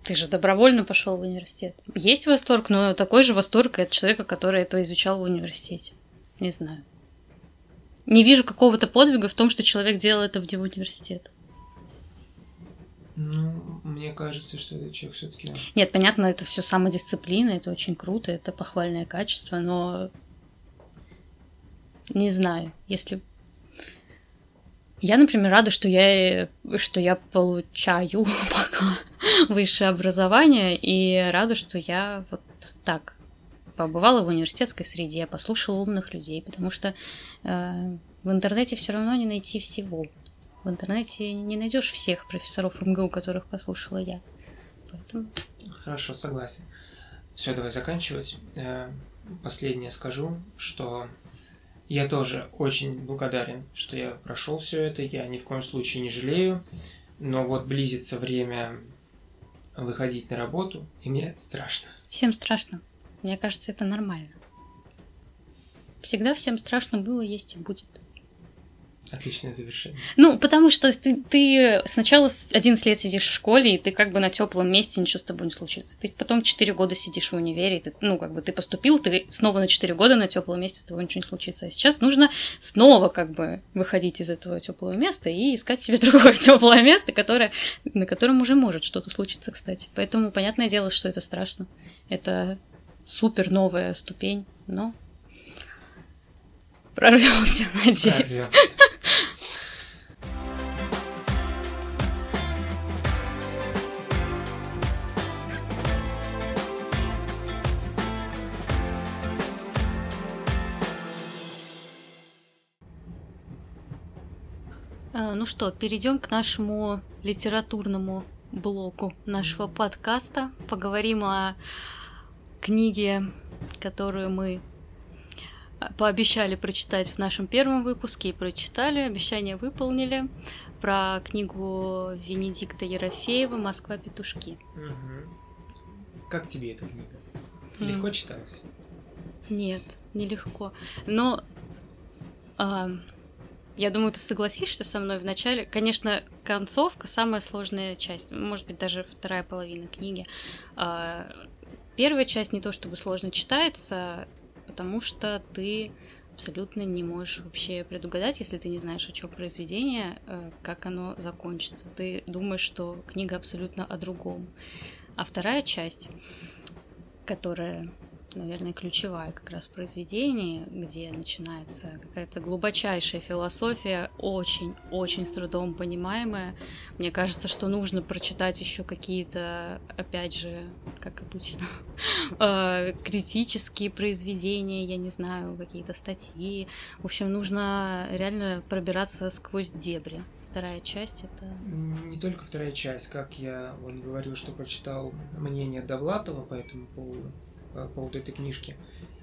ты же добровольно пошел в университет. Есть восторг, но такой же восторг и от человека, который это изучал в университете. Не знаю. Не вижу какого-то подвига в том, что человек делал это вне университета. Ну, мне кажется, что этот человек все-таки... Нет, понятно, это все самодисциплина, это очень круто, это похвальное качество, но не знаю, если я, например, рада, что я, что я получаю пока высшее образование, и рада, что я вот так побывала в университетской среде, послушала умных людей, потому что э, в интернете все равно не найти всего. В интернете не найдешь всех профессоров МГУ, которых послушала я. Поэтому... Хорошо, согласен. Все, давай заканчивать. Э, последнее скажу, что я тоже очень благодарен, что я прошел все это. Я ни в коем случае не жалею. Но вот близится время выходить на работу, и мне страшно. Всем страшно. Мне кажется, это нормально. Всегда всем страшно было, есть и будет. Отличное завершение. Ну, потому что ты, ты сначала 11 лет сидишь в школе, и ты как бы на теплом месте, ничего с тобой не случится. Ты потом 4 года сидишь в универе, и ты, ну, как бы ты поступил, ты снова на 4 года на теплом месте, с тобой ничего не случится. А сейчас нужно снова как бы выходить из этого теплого места и искать себе другое теплое место, которое, на котором уже может что-то случиться, кстати. Поэтому понятное дело, что это страшно. Это супер новая ступень, но прорвемся, надеюсь. Прорвемся. Ну что, перейдем к нашему литературному блоку нашего подкаста. Поговорим о книге, которую мы а, пообещали прочитать в нашем первом выпуске и прочитали, обещание выполнили. Про книгу Венедикта Ерофеева «Москва. Петушки». Мгм. Как тебе эта книга? Легко читалась? Нет, нелегко. Но а, я думаю, ты согласишься со мной вначале. Конечно, концовка самая сложная часть, может быть, даже вторая половина книги. А, первая часть не то чтобы сложно читается, потому что ты абсолютно не можешь вообще предугадать, если ты не знаешь, о чем произведение, э, как оно закончится. Ты думаешь, что книга абсолютно о другом. А вторая часть, которая, наверное, ключевая как раз в произведении, где начинается какая-то глубочайшая философия, очень-очень с трудом понимаемая. Мне кажется, что нужно прочитать еще какие-то, опять же, как обычно, э, критические произведения, я не знаю, какие-то статьи. В общем, нужно реально пробираться сквозь дебри. Вторая часть это... Не только вторая часть, как я вот говорю, что прочитал мнение Довлатова по этому поводу, по поводу этой книжки,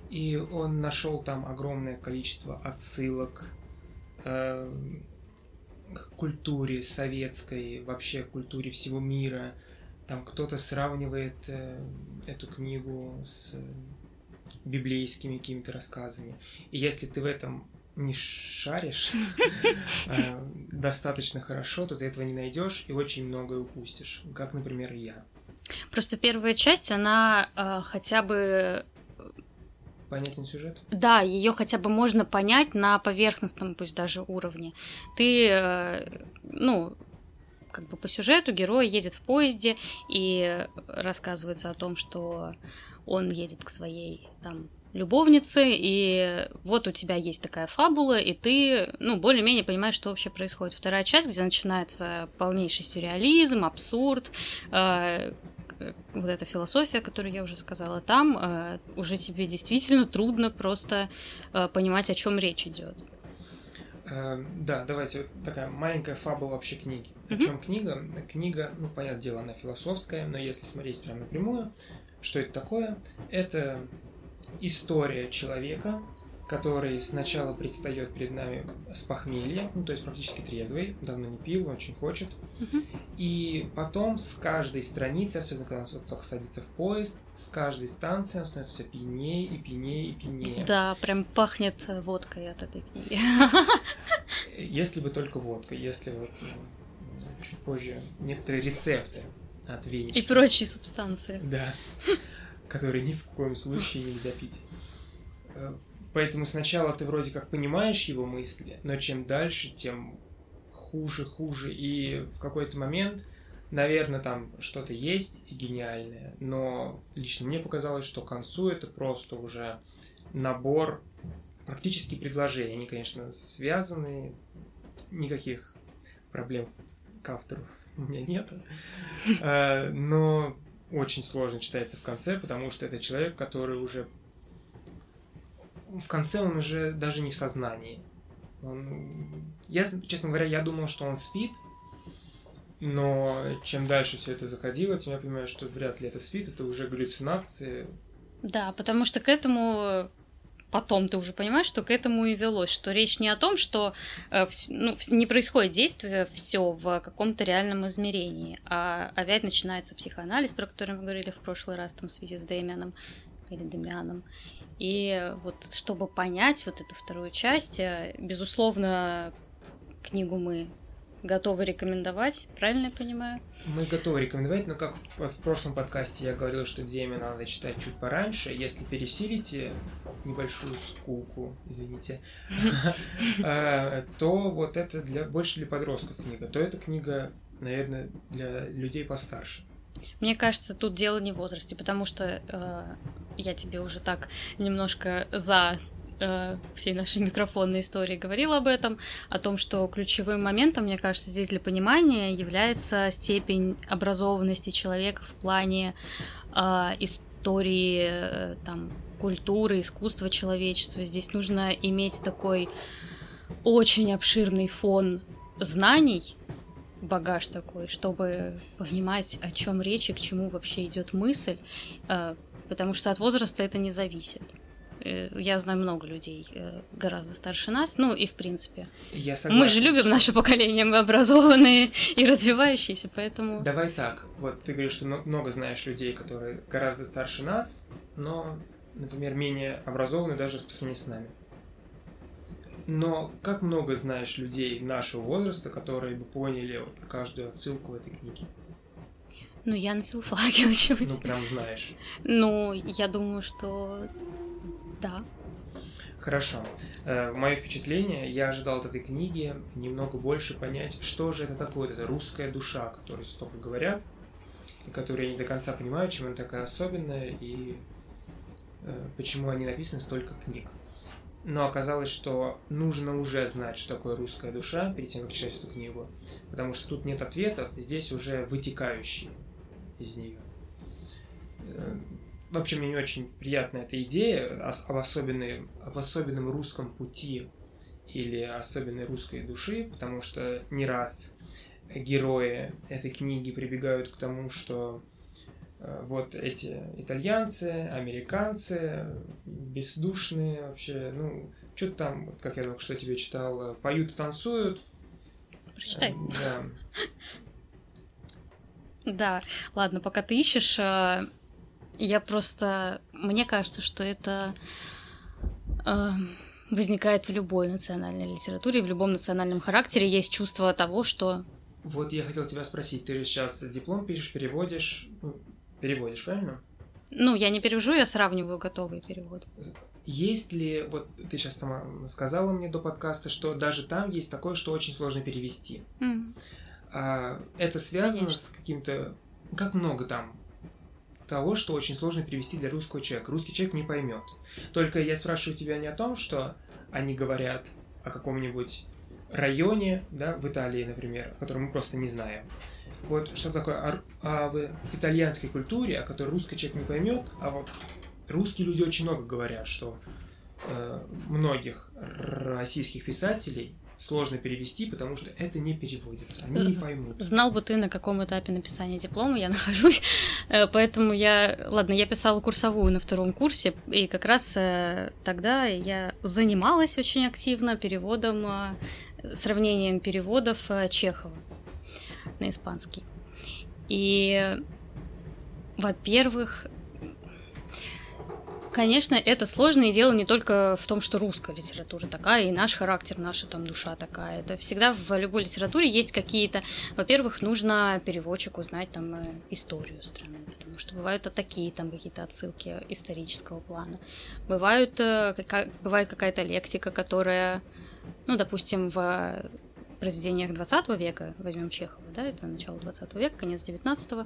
и он нашел там огромное количество отсылок э, к культуре советской, вообще к культуре всего мира. Там кто-то сравнивает э, эту книгу с библейскими какими-то рассказами. И если ты в этом не шаришь э, достаточно хорошо, то ты этого не найдешь и очень многое упустишь, как, например, я. Просто первая часть, она э, хотя бы Понятен сюжет? Да, ее хотя бы можно понять на поверхностном, пусть даже уровне. Ты, э, ну, как бы по сюжету герой едет в поезде и рассказывается о том, что он едет к своей там любовнице, и вот у тебя есть такая фабула, и ты, ну, более-менее понимаешь, что вообще происходит. Вторая часть, где начинается полнейший сюрреализм, абсурд, э, э, вот эта философия, которую я уже сказала, там э, уже тебе действительно трудно просто э, понимать, о чем речь идет. Э, да, давайте вот такая маленькая фабула вообще книги. О Мгм. чем книга? Книга, ну, понятное дело, она философская, но если смотреть прямо напрямую, что это такое? Это история человека, который сначала предстает перед нами с похмелья, ну, то есть практически трезвый, давно не пил, очень хочет. Мгм. И потом с каждой страницы, особенно когда он вот только садится в поезд, с каждой станции он становится все пьянее и пьянее и пьянее. Да, прям пахнет э, водкой от этой книги. Если бы только водка, если вот э, чуть позже некоторые рецепты от венички. И прочие субстанции. Да, которые ни в коем случае нельзя пить. Поэтому сначала ты вроде как понимаешь его мысли, но чем дальше, тем хуже, хуже. И в какой-то момент, наверное, там что-то есть гениальное, но лично мне показалось, что к концу это просто уже набор практически предложений. Они, конечно, связаны, никаких проблем к автору у меня нет. Э, Но очень сложно читается в конце, потому что это человек, который уже в конце он уже даже не в сознании. Он... Я, честно говоря, я думал, что он спит, но чем дальше все это заходило, тем я понимаю, что вряд ли это спит, это уже галлюцинации. Да, потому что к этому потом ты уже понимаешь, что к этому и велось, что речь не о том, что э, ну, не происходит действие все в каком-то реальном измерении, а опять начинается психоанализ, про который мы говорили в прошлый раз там в связи с Дэмианом или Демианом. И вот чтобы понять вот эту вторую часть, э, безусловно, книгу мы готовы рекомендовать, правильно я понимаю? Мы готовы рекомендовать, но как в прошлом подкасте я говорил, что Деме надо читать чуть пораньше. Если пересилите небольшую скуку, извините, э, то вот это для больше для подростков книга, то эта книга, наверное, для людей постарше. Мне кажется, тут дело не в возрасте, потому что э, я тебе уже так немножко за э, всей нашей микрофонной истории говорила об этом, о том, что ключевым моментом, мне кажется, здесь для понимания является степень образованности человека в плане э, истории, э, там, культуры, искусства человечества. Здесь нужно иметь такой очень обширный фон знаний, багаж такой, чтобы понимать, о чем речь и к чему вообще идет мысль, э, потому что от возраста это не зависит. Э, Я знаю много людей э, гораздо старше нас, ну и в принципе. Я согласен. Мы же любим наше поколение, мы образованные и развивающиеся, поэтому... Давай так. Вот ты говоришь, что мно- много знаешь людей, которые гораздо старше нас, но, например, менее образованы даже по сравнению с нами. Но как много знаешь людей нашего возраста, которые бы поняли вот каждую отсылку в этой книге? Ну, я на филфаке учусь. Ну, прям знаешь. Ну, я думаю, что да. Хорошо. Мое впечатление, я ожидал от этой книги немного больше понять, что же это такое, это русская душа, о которой столько говорят, и которую я не до конца понимаю, чем она такая особенная, и э, почему они написаны столько книг. Но оказалось, что нужно уже знать, что такое русская душа, перед тем, как читать эту книгу, потому что тут нет ответов, здесь уже вытекающие из нее. Э, В общем, мне не очень приятна эта идея об, особенной, об особенном русском пути или особенной русской души, потому что не раз герои этой книги прибегают к тому, что вот эти итальянцы, американцы, бездушные вообще, ну, что-то там, вот как я только что тебе читал, э, поют и танцуют. Прочитай. Э, Да. Да, ладно, пока ты ищешь, э, я просто... Мне кажется, что это э, возникает в любой национальной литературе, в любом национальном характере есть чувство того, что... Вот я хотел тебя спросить, ты сейчас диплом пишешь, переводишь, ну, переводишь, правильно? Ну, я не перевожу, я сравниваю готовые переводы. Есть ли, вот ты сейчас сама сказала мне до подкаста, что даже там есть такое, что очень сложно перевести. А это связано Конечно. с каким-то... Как много там того, что очень сложно перевести для русского человека. Русский человек не поймет. Только я спрашиваю тебя не о том, что они говорят о каком-нибудь районе, да, в Италии, например, о котором мы просто не знаем, вот что такое о, о итальянской культуре, о которой русский человек не поймет, а вот русские люди очень много говорят, что э, многих российских писателей сложно перевести, потому что это не переводится, они не поймут. Знал бы ты, на каком этапе написания диплома я нахожусь, э, поэтому я, ладно, я писала курсовую на втором курсе, и как раз э, тогда я занималась очень активно переводом, э, сравнением переводов Чехова на испанский. И, во-первых, Конечно, это сложно, и дело не только в том, что русская литература такая, и наш характер, наша там душа такая. Это всегда в любой литературе есть какие-то... Во-первых, нужно переводчику знать там э, историю страны, потому что бывают а такие там какие-то отсылки исторического плана. Бывают, э, бывает какая-то лексика, которая, ну, допустим, в произведениях 20 века, возьмем Чехова, да, это начало 20 века, конец 19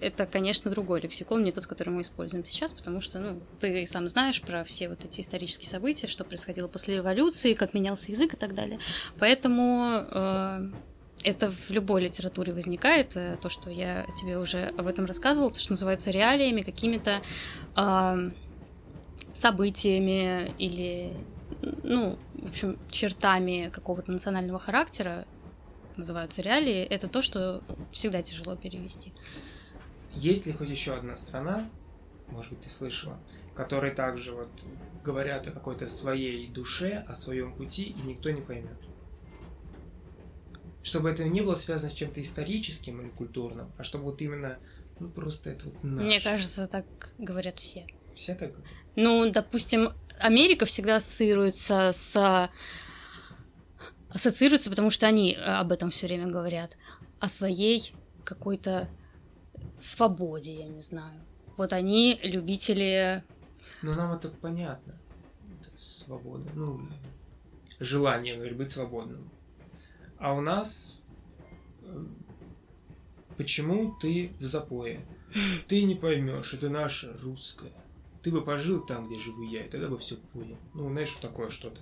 это, конечно, другой лексикон, не тот, который мы используем сейчас, потому что, ну, ты сам знаешь про все вот эти исторические события, что происходило после революции, как менялся язык и так далее. Поэтому э, это в любой литературе возникает, э, то, что я тебе уже об этом рассказывала, то, что называется реалиями, какими-то э, событиями или, ну, в общем, чертами какого-то национального характера, называются реалии, это то, что всегда тяжело перевести. Есть ли хоть еще одна страна, может быть, ты слышала, которые также вот говорят о какой-то своей душе, о своем пути, и никто не поймет? Чтобы это не было связано с чем-то историческим или культурным, а чтобы вот именно, ну, просто это вот наше. Мне кажется, так говорят все. Все так? Ну, допустим, Америка всегда ассоциируется с ассоциируется, потому что они об этом все время говорят, о своей какой-то свободе, я не знаю. Вот они любители... Ну, нам это понятно. Это свобода. Ну, желание, говорит, быть свободным. А у нас... Э, почему ты в запое? Ты не поймешь, это наше русское. Ты бы пожил там, где живу я, и тогда бы все понял. Ну, знаешь, такое что-то.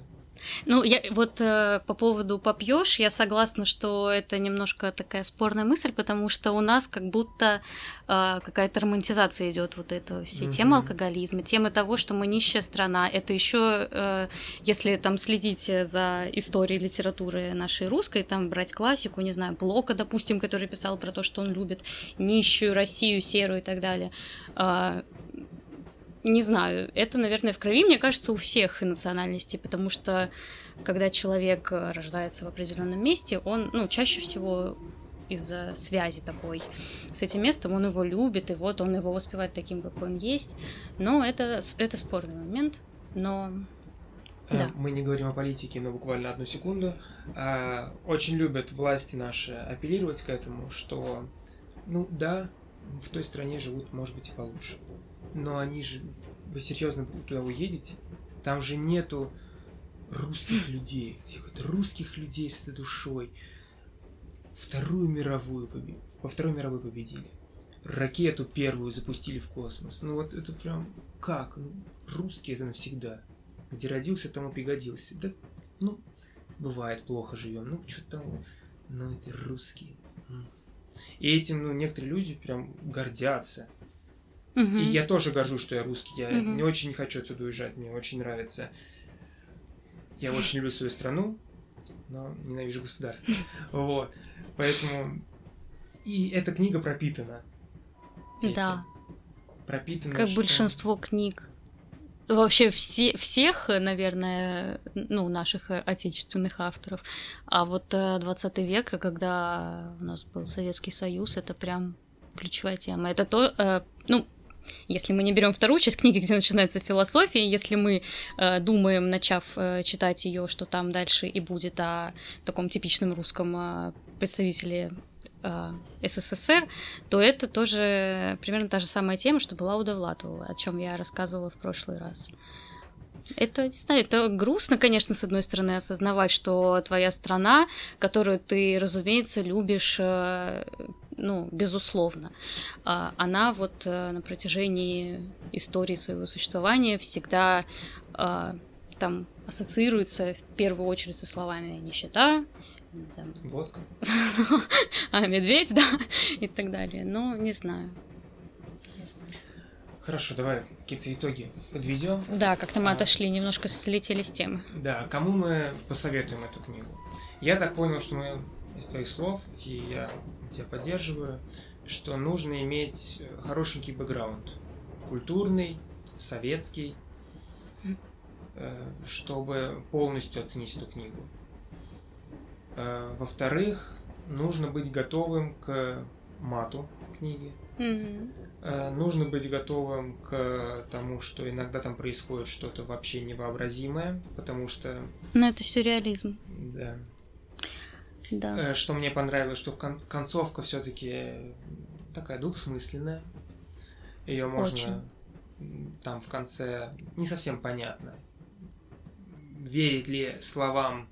Ну, я вот э, по поводу попьешь, я согласна, что это немножко такая спорная мысль, потому что у нас как будто э, какая-то романтизация идет вот это все mm-hmm. темы алкоголизма, темы того, что мы нищая страна. Это еще, э, если там следить за историей литературы нашей русской, там брать классику, не знаю, Блока, допустим, который писал про то, что он любит нищую Россию, серую и так далее. Э, не знаю, это, наверное, в крови, мне кажется, у всех национальностей, потому что когда человек э, рождается в определенном месте, он, ну, чаще всего из-за связи такой с этим местом, он его любит, и вот он его воспевает таким, какой он есть. Но это, это спорный момент, но э, да. Мы не говорим о политике, но буквально одну секунду. А, очень любят власти наши апеллировать к этому, что, ну да, в той стране живут, может быть, и получше. Но они же... Вы серьезно туда уедете? Там же нету русских людей, этих вот русских людей с этой душой. Вторую мировую победили. Во Второй мировой победили. Ракету первую запустили в космос. Ну вот это прям как? Ну, русские это навсегда. Где родился, там и пригодился. Да, ну, бывает, плохо живем. Ну, что там, но это русские. И этим, ну, некоторые люди прям гордятся. Угу. И я тоже горжусь, что я русский. Я угу. не очень не хочу отсюда уезжать. Мне очень нравится. Я очень люблю свою страну, но ненавижу государство. Вот. Поэтому... И эта книга пропитана. Этим. Да. Пропитана. Как что... большинство книг. Вообще все, всех, наверное, ну, наших отечественных авторов. А вот 20 э, век, когда у нас был Советский Союз, это прям ключевая тема. Это то, э, ну, если мы не берем вторую часть книги, где начинается философия, если мы э, думаем, начав э, читать ее, что там дальше и будет о таком типичном русском э, представителе э, СССР, то это тоже примерно та же самая тема, что была у Довлатова, о чем я рассказывала в прошлый раз. Это, не знаю, это грустно, конечно, с одной стороны, осознавать, что твоя страна, которую ты, разумеется, любишь э, ну, безусловно. А, она вот э, на протяжении истории своего существования всегда а, там ассоциируется в первую очередь со словами нищета, там, Водка. а медведь, да, и так далее. Ну, не знаю. Хорошо, давай какие-то итоги подведем. Да, как-то мы А. отошли, немножко слетели с темы. Да, кому мы посоветуем эту книгу? Я так понял, что мы из твоих слов, и я тебя поддерживаю, что нужно иметь хорошенький бэкграунд. Культурный, советский, э, чтобы полностью оценить эту книгу. Э, Во-вторых, нужно быть готовым к мату в книге. Э, Нужно быть готовым к тому, что иногда там происходит что-то вообще невообразимое, потому что, Ну, это сюрреализм, да. да. Э, Что мне понравилось, что кон- концовка все-таки такая двухсмысленная. Ее можно Очень. там в конце не совсем понятно. Верить ли словам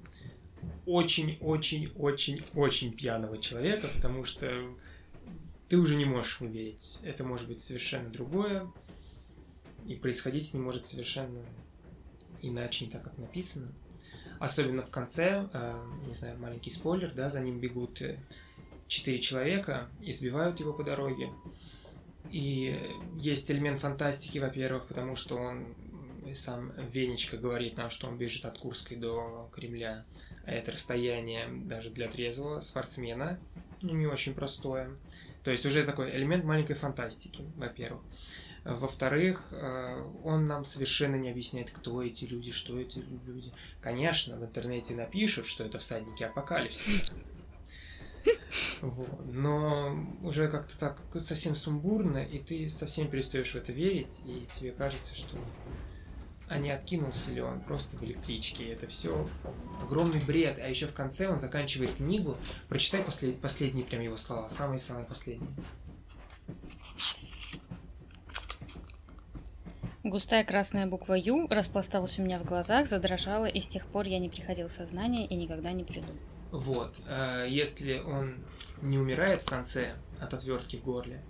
очень-очень-очень-очень пьяного человека, потому что ты уже не можешь верить. Это может быть совершенно другое, и происходить не может совершенно иначе, не так, как написано. Особенно в конце, э, не знаю, маленький спойлер, да, за ним бегут э, четыре человека, избивают его по дороге. И есть элемент фантастики, во-первых, потому что он м, сам Венечка говорит нам, что он бежит от Курской до Кремля, а это расстояние даже для трезвого спортсмена ну, не очень простое. То есть уже такой элемент маленькой фантастики, во-первых. Во-вторых, э, он нам совершенно не объясняет, кто эти люди, что эти люди. Конечно, в интернете напишут, что это всадники апокалипсиса. Вот. Но уже как-то так тут совсем сумбурно, и ты совсем перестаешь в это верить, и тебе кажется, что а не откинулся ли он просто в электричке. Это все огромный бред. А еще в конце он заканчивает книгу. Прочитай послед... последние прям его слова, самые-самые последние. Густая красная буква Ю распласталась у меня в глазах, задрожала, и с тех пор я не приходил в сознание и никогда не приду. Вот. э, Если он не умирает в конце от отвертки в горле,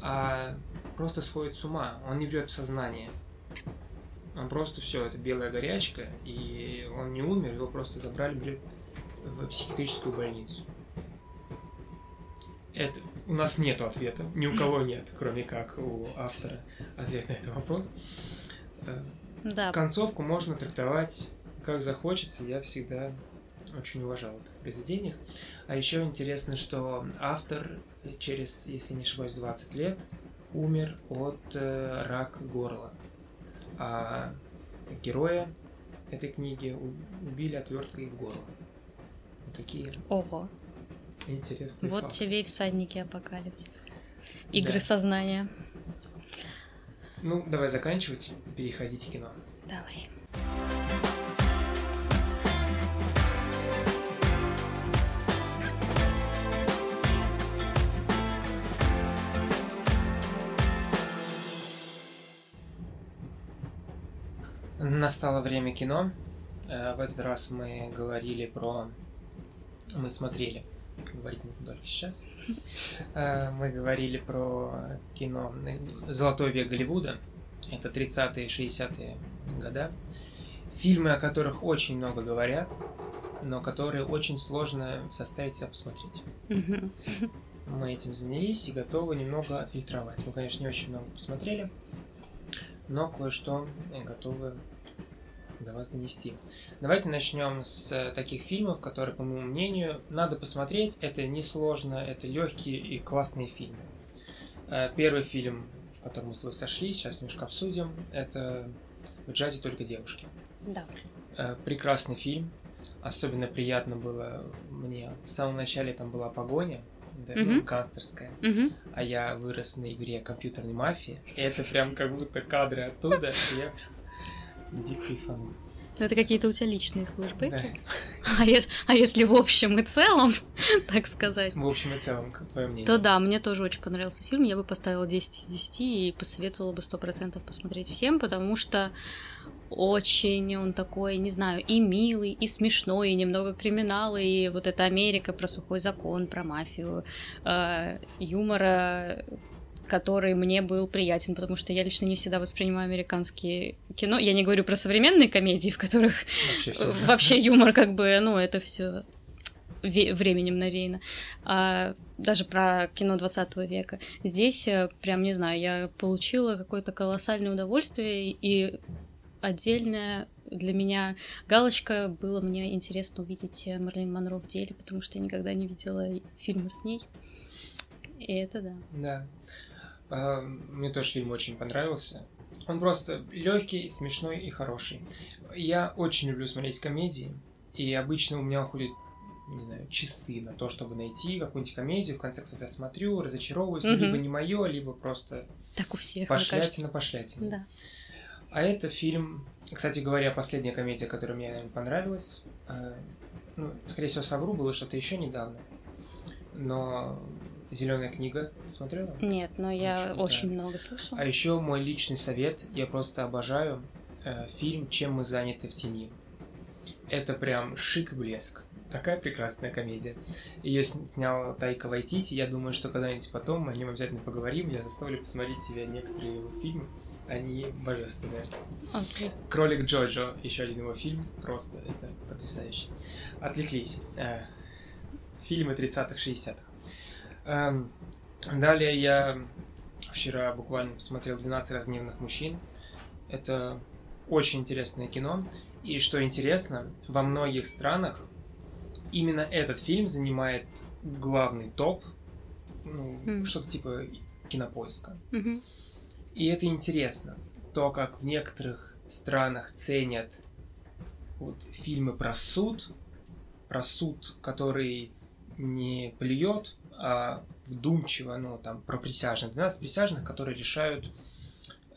а просто сходит с ума, он не придет в сознание. Он просто все, это белая горячка, и он не умер, его просто забрали блин, в психиатрическую больницу. Это у нас нет ответа, ни у кого нет, кроме как у автора ответ на этот вопрос. Э, Да, Концовку можно трактовать как захочется, я всегда очень уважал это в произведениях. А еще интересно, что автор через, если не ошибаюсь, 20 лет умер от э, рака горла. А героя этой книги убили отверткой в горло. Вот такие ого. интересные Вот факты. тебе и всадники апокалипсиса. Игры Да. сознания. Ну, давай заканчивать и переходить к кино. Давай. Настало время кино. Э, В этот раз мы говорили про... Мы смотрели. Говорить мы только сейчас. Э, Мы говорили про кино «Золотой век Голливуда». Это 30-е, 60-е года. Фильмы, о которых очень много говорят, но которые очень сложно заставить себя посмотреть. Мы этим занялись и готовы немного отфильтровать. Мы, конечно, не очень много посмотрели, но кое-что готовы до вас донести. Давайте начнем с э, таких фильмов, которые, по моему мнению, надо посмотреть. Это несложно, это легкие и классные фильмы. Э, Первый фильм, в котором мы с тобой сошлись, сейчас немножко обсудим, это «В джазе только девушки». Да. Э, Прекрасный фильм. Особенно приятно было мне. В самом начале там была погоня, да, ну, Мгм. гангстерская. Мгм. А я вырос на игре компьютерной мафии. И это прям как будто кадры оттуда. я прям дико кайфанул. Это какие-то у тебя личные флешбеки? Да. А, а если в общем и целом, так сказать, В общем и целом, как твое мнение? то да, мне тоже очень понравился фильм. Я бы поставила 10 из 10 и посоветовала бы 100% посмотреть всем, потому что очень он такой, не знаю, и милый, и смешной, и немного криминала, и вот эта Америка про сухой закон, про мафию, э, юмора, который мне был приятен, потому что я лично не всегда воспринимаю американские кино. Я не говорю про современные комедии, в которых Вообще, Э. Вообще юмор как бы, ну, это все временем навеяно, а даже про кино 20 века. Здесь, э, прям не знаю, я получила какое-то колоссальное удовольствие и отдельное для меня галочка было мне интересно увидеть Марлин Монро в деле, потому что я никогда не видела фильмы с ней. И это да. Да. А, мне тоже фильм очень понравился. Он просто легкий, смешной и хороший. Я очень люблю смотреть комедии, и обычно у меня уходит не знаю, часы на то, чтобы найти какую-нибудь комедию. В конце концов, я смотрю, разочаровываюсь, угу. либо не мое, либо просто так у всех, пошлятина, пошлятина. Да. А это фильм, кстати говоря, последняя комедия, которая мне наверное, понравилась. Э, ну, скорее всего, совру, было что-то еще недавно. Но Зеленая книга смотрела? Нет, но я очень, очень много слышала. А еще мой личный совет, я просто обожаю э, фильм Чем мы заняты в тени. Это прям шик и блеск. Такая прекрасная комедия. Ее снял Тайка Вайтити. Я думаю, что когда-нибудь потом мы о нем обязательно поговорим. Я заставлю посмотреть себе некоторые его фильмы. Они божественные. Okay. Кролик Джоджо, еще один его фильм. Просто это потрясающе. Отвлеклись. Э, фильмы 30-х, 60-х. Эм, далее я вчера буквально посмотрел 12 разгневанных мужчин. Это очень интересное кино. И что интересно, во многих странах именно этот фильм занимает главный топ, ну, mm. что-то типа кинопоиска. Mm-hmm. И это интересно. То, как в некоторых странах ценят вот, фильмы про суд, про суд, который не плюет, вдумчиво, ну, там, про присяжных. 12 присяжных, которые решают,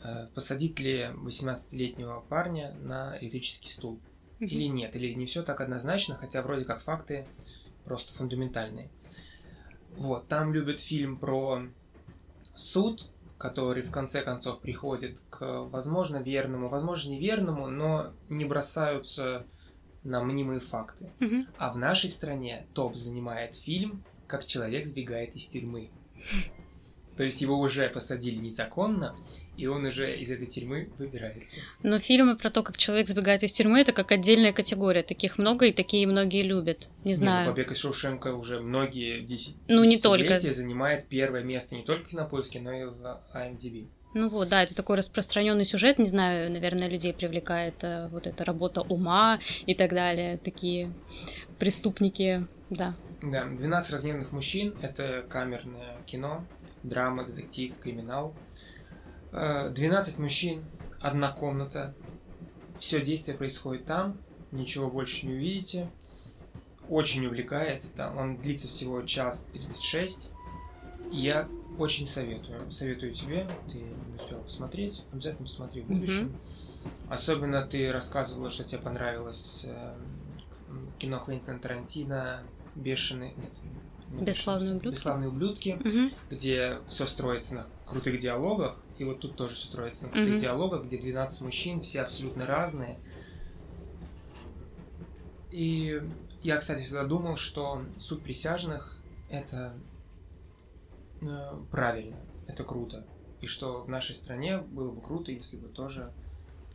э, посадить ли 18-летнего парня на электрический стул mm-hmm. или нет, или не все так однозначно, хотя вроде как факты просто фундаментальные. Вот, там любят фильм про суд, который в конце концов приходит к, возможно, верному, возможно, неверному, но не бросаются на мнимые факты. Mm-hmm. А в нашей стране топ занимает фильм как человек сбегает из тюрьмы. То есть его уже посадили незаконно, и он уже из этой тюрьмы выбирается. Но фильмы про то, как человек сбегает из тюрьмы, это как отдельная категория. Таких много, и такие многие любят. Не знаю. Не, ну, «Побег из Шоушенка» уже многие десять ну, не только. занимает первое место не только в кинопоиске, но и в IMDb. Ну вот, да, это такой распространенный сюжет, не знаю, наверное, людей привлекает э, вот эта работа ума и так далее, такие преступники, да. Да, «12 разгневанных мужчин» — это камерное кино, драма, детектив, криминал. 12 э, мужчин, одна комната, все действие происходит там, ничего больше не увидите. Очень увлекает, там он длится всего час 36. И я очень советую. Советую тебе, ты не успел посмотреть, обязательно посмотри в будущем. Mm-hmm. Особенно ты рассказывала, что тебе понравилось э, кино Квентина Тарантино бешеные... Нет, Бесславные ублюдки. Бесславные ублюдки, угу. где все строится на крутых диалогах, и вот тут тоже все строится на крутых угу. диалогах, где 12 мужчин, все абсолютно разные. И я, кстати, всегда думал, что суд присяжных это э, правильно, это круто. И что в нашей стране было бы круто, если бы тоже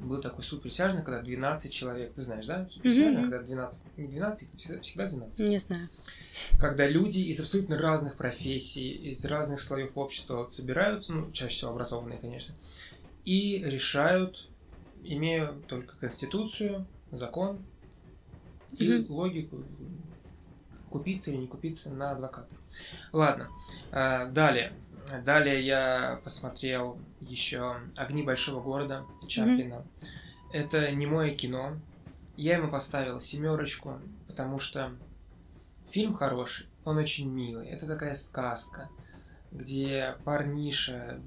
был такой суд присяжных, когда 12 человек, ты знаешь, да? Суд присяжных, mm-hmm. когда 12, не 12, всегда 12. Не знаю. Когда люди из абсолютно разных профессий, из разных слоев общества собираются, ну, чаще всего образованные, конечно, и решают, имея только конституцию, закон и mm-hmm. логику, купиться или не купиться на адвоката. Ладно, а, далее. Далее я посмотрел еще «Огни большого города» Чаплина. Mm-hmm. Это не мое кино. Я ему поставил семерочку, потому что фильм хороший, он очень милый. Это такая сказка, где парниша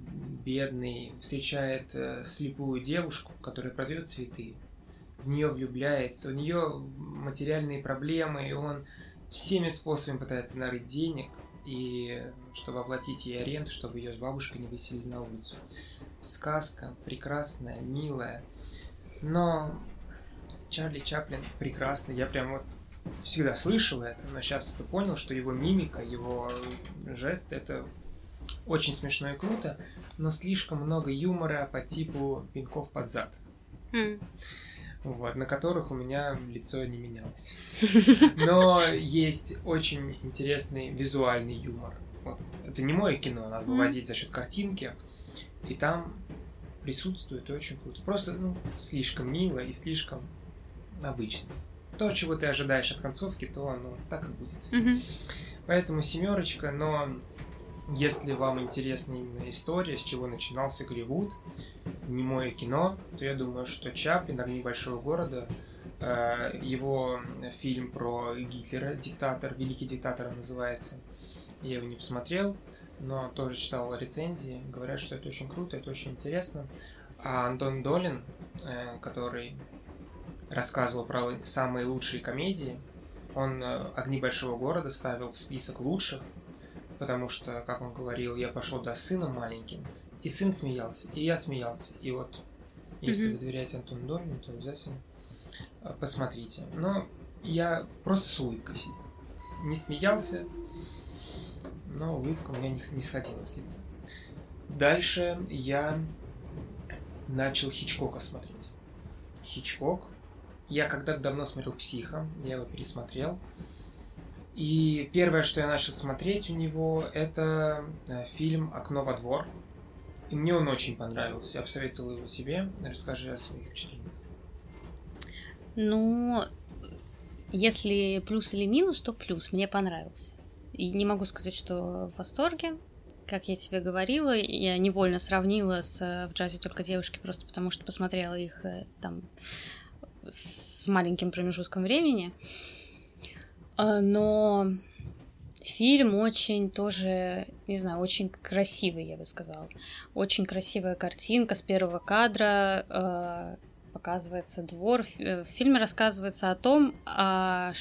бедный встречает э, слепую девушку, которая продает цветы. В нее влюбляется, у нее материальные проблемы, и он всеми способами пытается нарыть денег – и чтобы оплатить ей аренду, чтобы ее с бабушкой не выселили на улицу. Сказка прекрасная, милая, но Чарли Чаплин прекрасный. Я прям вот всегда слышал это, но сейчас это понял, что его мимика, его жесты это очень смешно и круто, но слишком много юмора по типу пинков под зад. Mm. Вот, на которых у меня лицо не менялось. Но есть очень интересный визуальный юмор. Вот. Это не мое кино, надо вывозить за счет картинки. И там присутствует очень круто. Просто ну, слишком мило и слишком обычно. То, чего ты ожидаешь от концовки, то оно так и будет. Поэтому семерочка, но если вам интересна именно история, с чего начинался Голливуд, не мое кино, то я думаю, что Чаплин «Огни большого города», э, его фильм про Гитлера, диктатор, великий диктатор называется. Я его не посмотрел, но тоже читал рецензии, говорят, что это очень круто, это очень интересно. А Антон Долин, э, который рассказывал про самые лучшие комедии, он э, «Огни большого города» ставил в список лучших, потому что, как он говорил, я пошел до сына маленьким, и сын смеялся, и я смеялся. И вот, если mm-hmm. вы доверяете Антону Долину, то обязательно э, посмотрите. Но я просто с улыбкой сидел. Не смеялся, но улыбка у меня не, не сходила с лица. Дальше я начал Хичкока смотреть. Хичкок. Я когда-то давно смотрел «Психа», я его пересмотрел. И первое, что я начал смотреть у него, это э, фильм «Окно во двор». И мне он очень понравился. Я посоветовал его тебе. Расскажи о своих впечатлениях. Ну, если плюс или минус, то плюс. Мне понравился. И не могу сказать, что в восторге. Как я тебе говорила, я невольно сравнила с «В джазе только девушки», просто потому что посмотрела их э, там с маленьким промежутком времени. А, но фильм очень тоже, не знаю, очень красивый, я бы сказала. Очень красивая картинка с первого кадра. А, показывается двор. В фильме рассказывается о том, о,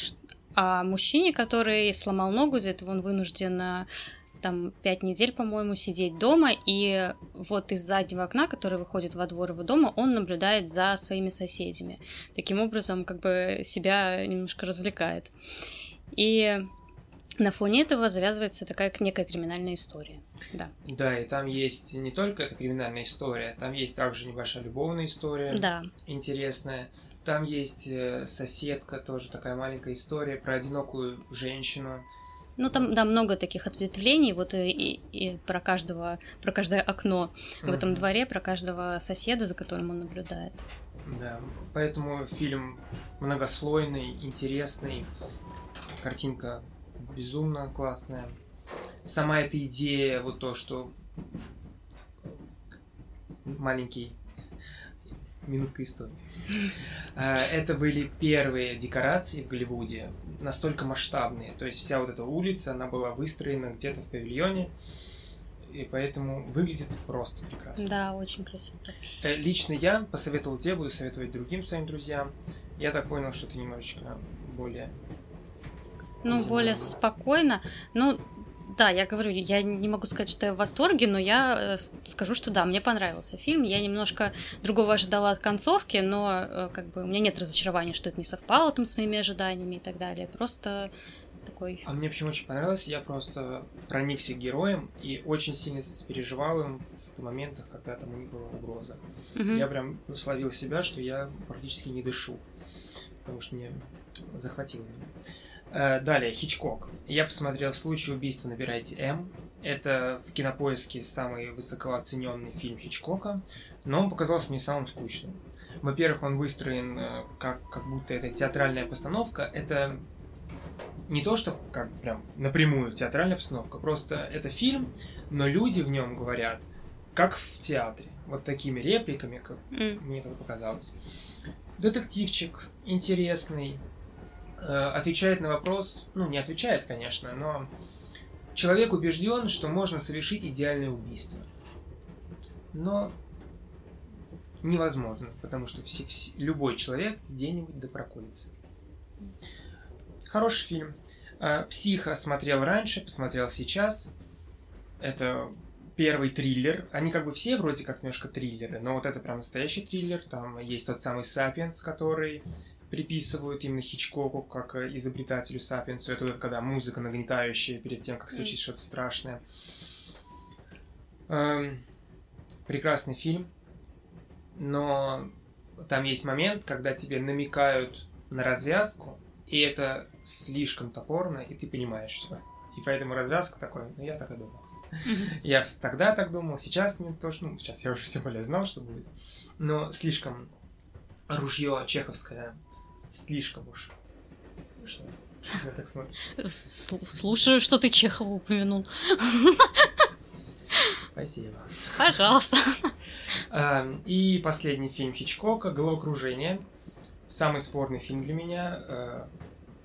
о мужчине, который сломал ногу, из-за этого он вынужден там пять недель, по-моему, сидеть дома, и вот из заднего окна, который выходит во двор его дома, он наблюдает за своими соседями. Таким образом, как бы себя немножко развлекает. И на фоне этого завязывается такая некая криминальная история. Да. Да, и там есть не только эта криминальная история, там есть также небольшая любовная история. Да. Интересная. Там есть э, соседка, тоже такая маленькая история про одинокую женщину. Ну, там, да, много таких ответвлений, вот и, и, и про каждого, про каждое окно в этом дворе, про каждого соседа, за которым он наблюдает. Да, поэтому фильм многослойный, интересный, картинка безумно классная. Сама эта идея, вот то, что маленький минутка истории. А, это были первые декорации в Голливуде, настолько масштабные. То есть вся вот эта улица, она была выстроена где-то в павильоне, и поэтому выглядит просто прекрасно. Да, очень красиво. Э, лично я посоветовал тебе, буду советовать другим своим друзьям. Я так понял, что ты немножечко более ну, более спокойно. Ну, да, я говорю, я не могу сказать, что я в восторге, но я э, скажу, что да, мне понравился фильм. Я немножко другого ожидала от концовки, но э, как бы у меня нет разочарования, что это не совпало там с моими ожиданиями и так далее. Просто такой... А мне почему очень понравилось, я просто проникся героем и очень сильно переживал им в каких-то моментах, когда там у них была угроза. Угу. Я прям словил себя, что я практически не дышу, потому что мне захватило меня. Э, далее, Хичкок. Я посмотрел «В случае убийства набирайте М». Это в кинопоиске самый высокооцененный фильм Хичкока, но он показался мне самым скучным. Во-первых, он выстроен э, как, как будто это театральная постановка. Это не то, что как прям напрямую театральная постановка, просто это фильм, но люди в нем говорят как в театре. Вот такими репликами, как mm. мне это показалось. Детективчик интересный, отвечает на вопрос, ну не отвечает, конечно, но человек убежден, что можно совершить идеальное убийство. Но невозможно, потому что все, все, любой человек где-нибудь да проколется. Хороший фильм. Э, Психа смотрел раньше, посмотрел сейчас. Это первый триллер. Они как бы все вроде как немножко триллеры, но вот это прям настоящий триллер. Там есть тот самый Сапиенс, который приписывают именно Хичкоку как э, изобретателю Сапиенсу. Это вот когда музыка нагнетающая перед тем, как случится mm. что-то страшное. Эм, прекрасный фильм, но там есть момент, когда тебе намекают на развязку, и это слишком топорно, и ты понимаешь все. И поэтому развязка такой, ну я так и думал. Я тогда так думал, сейчас мне тоже, ну, сейчас я уже тем более знал, что будет. Но слишком ружье чеховское, слишком уж. Что? Что ты так смотришь? Слушаю, что ты Чехова упомянул. Спасибо. Пожалуйста. И последний фильм Хичкока «Головокружение». Самый спорный фильм для меня. Э,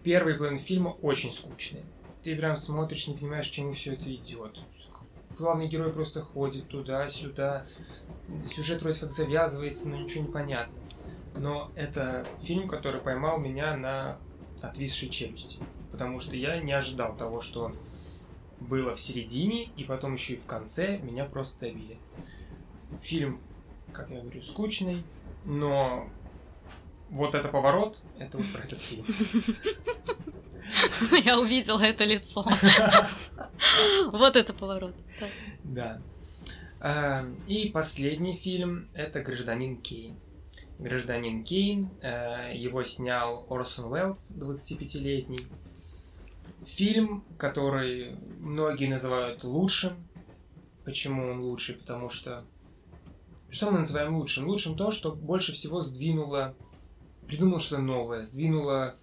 первый план фильма очень скучный. Ты прям смотришь, не понимаешь, к чему все это идет. Главный герой просто ходит туда-сюда. Сюжет вроде как завязывается, но ничего не понятно. Но это фильм, который поймал меня на отвисшей челюсти. Потому что я не ожидал того, что было в середине, и потом еще и в конце меня просто добили. Фильм, как я говорю, скучный, но вот это поворот, это вот про этот фильм. Я увидела это лицо. Вот это поворот. Да. А, и последний фильм — это «Гражданин Кейн». «Гражданин Кейн», э, его снял Орсон Уэллс, 25-летний. Фильм, который многие называют лучшим. Почему он лучший? Потому что... Что мы называем лучшим? Лучшим то, что больше всего сдвинуло... Придумало что-то новое, сдвинуло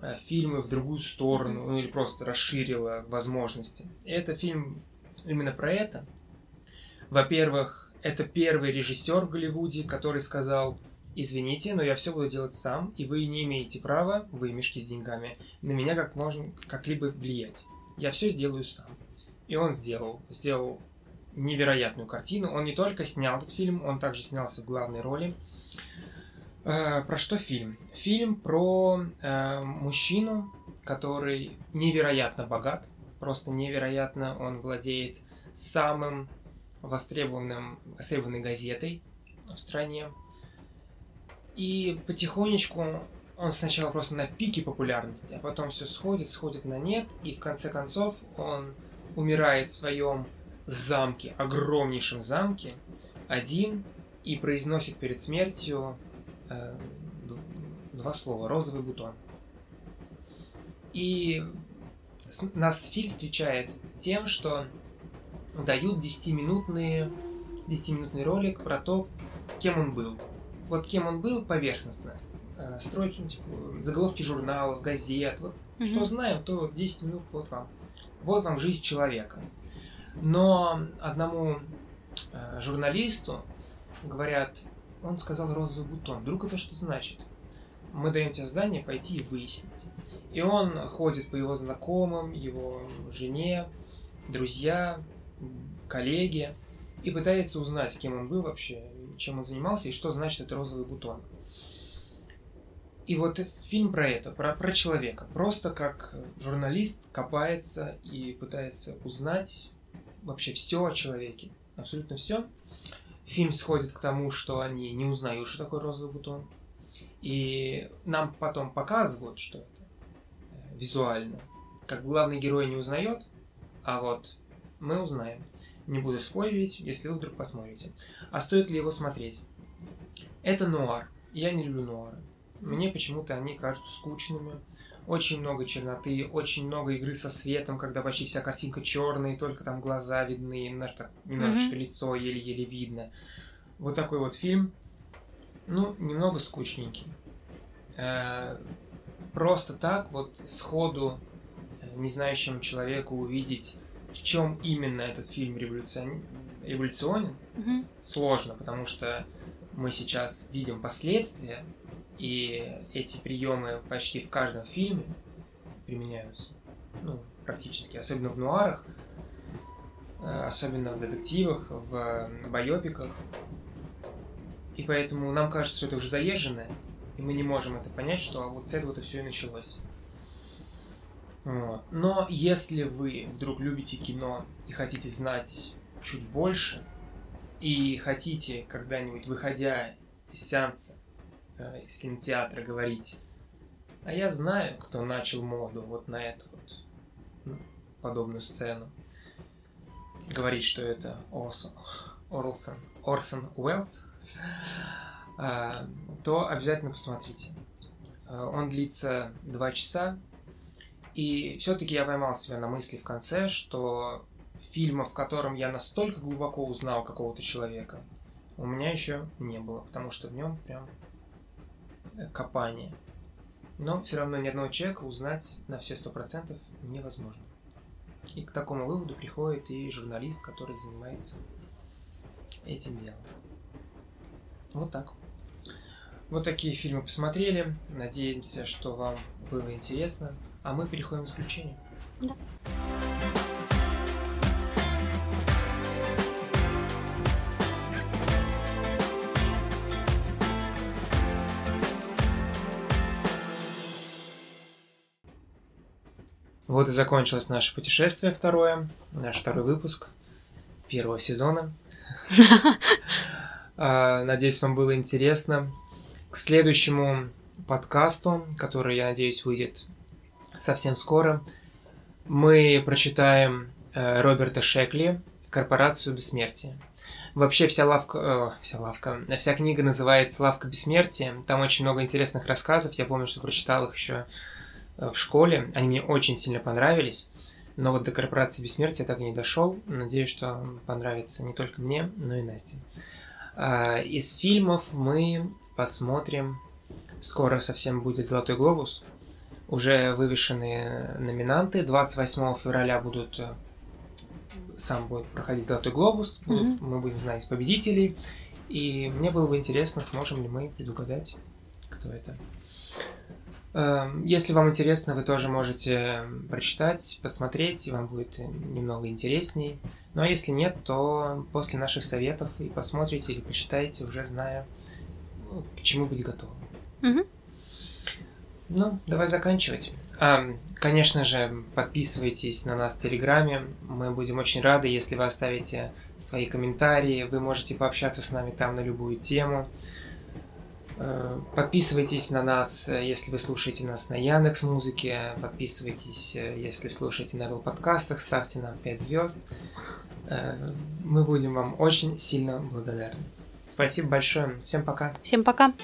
э, фильмы в другую сторону, ну или просто расширило возможности. И это фильм именно про это. Во-первых, это первый режиссер в Голливуде, который сказал, извините, но я все буду делать сам, и вы не имеете права, вы мешки с деньгами, на меня как можно как-либо влиять. Я все сделаю сам. И он сделал. Сделал невероятную картину. Он не только снял этот фильм, он также снялся в главной роли. Э, про что фильм? Фильм про э, мужчину, который невероятно богат, просто невероятно. Он владеет самым востребованным, востребованной газетой в стране. И потихонечку он сначала просто на пике популярности, а потом все сходит, сходит на нет, и в конце концов он умирает в своем замке, огромнейшем замке, один, и произносит перед смертью э, два слова «розовый бутон». И нас фильм встречает тем, что дают 10-минутные 10-минутный ролик про то, кем он был – вот кем он был поверхностно. Э, строить ну, типа, заголовки журналов, газет. Вот mm-hmm. что знаем, то 10 минут вот вам. Вот вам жизнь человека. Но одному э, журналисту говорят, он сказал розовый бутон. Вдруг это что значит? Мы даем тебе задание пойти и выяснить. И он ходит по его знакомым, его жене, друзья, коллеги и пытается узнать, кем он был вообще, чем он занимался и что значит это розовый бутон. И вот фильм про это, про, про человека. Просто как журналист копается и пытается узнать вообще все о человеке. Абсолютно все. Фильм сходит к тому, что они не узнают, что такое розовый бутон. И нам потом показывают, что это э, визуально. Как главный герой не узнает, а вот мы узнаем. Не буду спойлерить, если вы вдруг посмотрите. А стоит ли его смотреть? Это нуар. Я не люблю нуары. Мне почему-то они кажутся скучными. Очень много черноты, очень много игры со светом, когда почти вся картинка черная, только там глаза видны, немножко, немножечко mm-hmm. лицо еле-еле видно. Вот такой вот фильм. Ну, немного скучненький. Э, просто так вот сходу э, не знающему человеку увидеть в чем именно этот фильм революцион... революционен, угу. сложно, потому что мы сейчас видим последствия, и эти приемы почти в каждом фильме применяются. Ну, практически, особенно в нуарах, э, особенно в детективах, в байопиках. И поэтому нам кажется, что это уже заезженное, и мы не можем это понять, что вот с этого-то все и началось. Но если вы вдруг любите кино и хотите знать чуть больше, и хотите когда-нибудь, выходя из сеанса, э, из кинотеатра, говорить, а я знаю, кто начал моду вот на эту вот ну, подобную сцену, говорить, что это Орсон, Орлсон, Орсон Уэллс, а, то обязательно посмотрите. А, он длится два часа, и все-таки я поймал себя на мысли в конце, что фильма, в котором я настолько глубоко узнал какого-то человека, у меня еще не было, потому что в нем прям копание. Но все равно ни одного человека узнать на все сто процентов невозможно. И к такому выводу приходит и журналист, который занимается этим делом. Вот так. Вот такие фильмы посмотрели. Надеемся, что вам было интересно. А мы переходим к заключению. Да. Вот и закончилось наше путешествие второе, наш второй выпуск первого сезона. А, надеюсь, вам было интересно. К следующему подкасту, который, я надеюсь, выйдет совсем скоро, мы прочитаем э, Роберта Шекли «Корпорацию бессмертия». Вообще вся лавка, э, вся лавка, вся книга называется «Лавка бессмертия». Там очень много интересных рассказов. Я помню, что прочитал их еще Э, в школе. Они мне очень сильно понравились. Но вот до корпорации бессмертия так и не дошел. Надеюсь, что понравится не только мне, но и Насте. А, из фильмов мы посмотрим. Скоро совсем будет Золотой глобус. Уже вывешены номинанты. 28 февраля будут э, сам будет проходить Золотой глобус. Будут, mm-hmm. Мы будем знать победителей. И мне было бы интересно, сможем ли мы предугадать, кто это. Эм, если вам интересно, вы тоже можете прочитать, посмотреть, и вам будет немного интересней. Ну а если нет, то после наших советов и посмотрите или почитаете, уже зная, к чему быть готовым. Угу. Ну, давай заканчивать. А, конечно же, подписывайтесь на нас в Телеграме. Мы будем очень рады, если вы оставите свои комментарии. Вы можете пообщаться с нами там на любую тему. Э, подписывайтесь на нас, э, если вы слушаете нас на Яндекс Музыке. Подписывайтесь, э, если слушаете на Apple подкастах, ставьте нам 5 звезд. Мы будем вам очень сильно благодарны. Спасибо большое. Всем пока. Всем пока.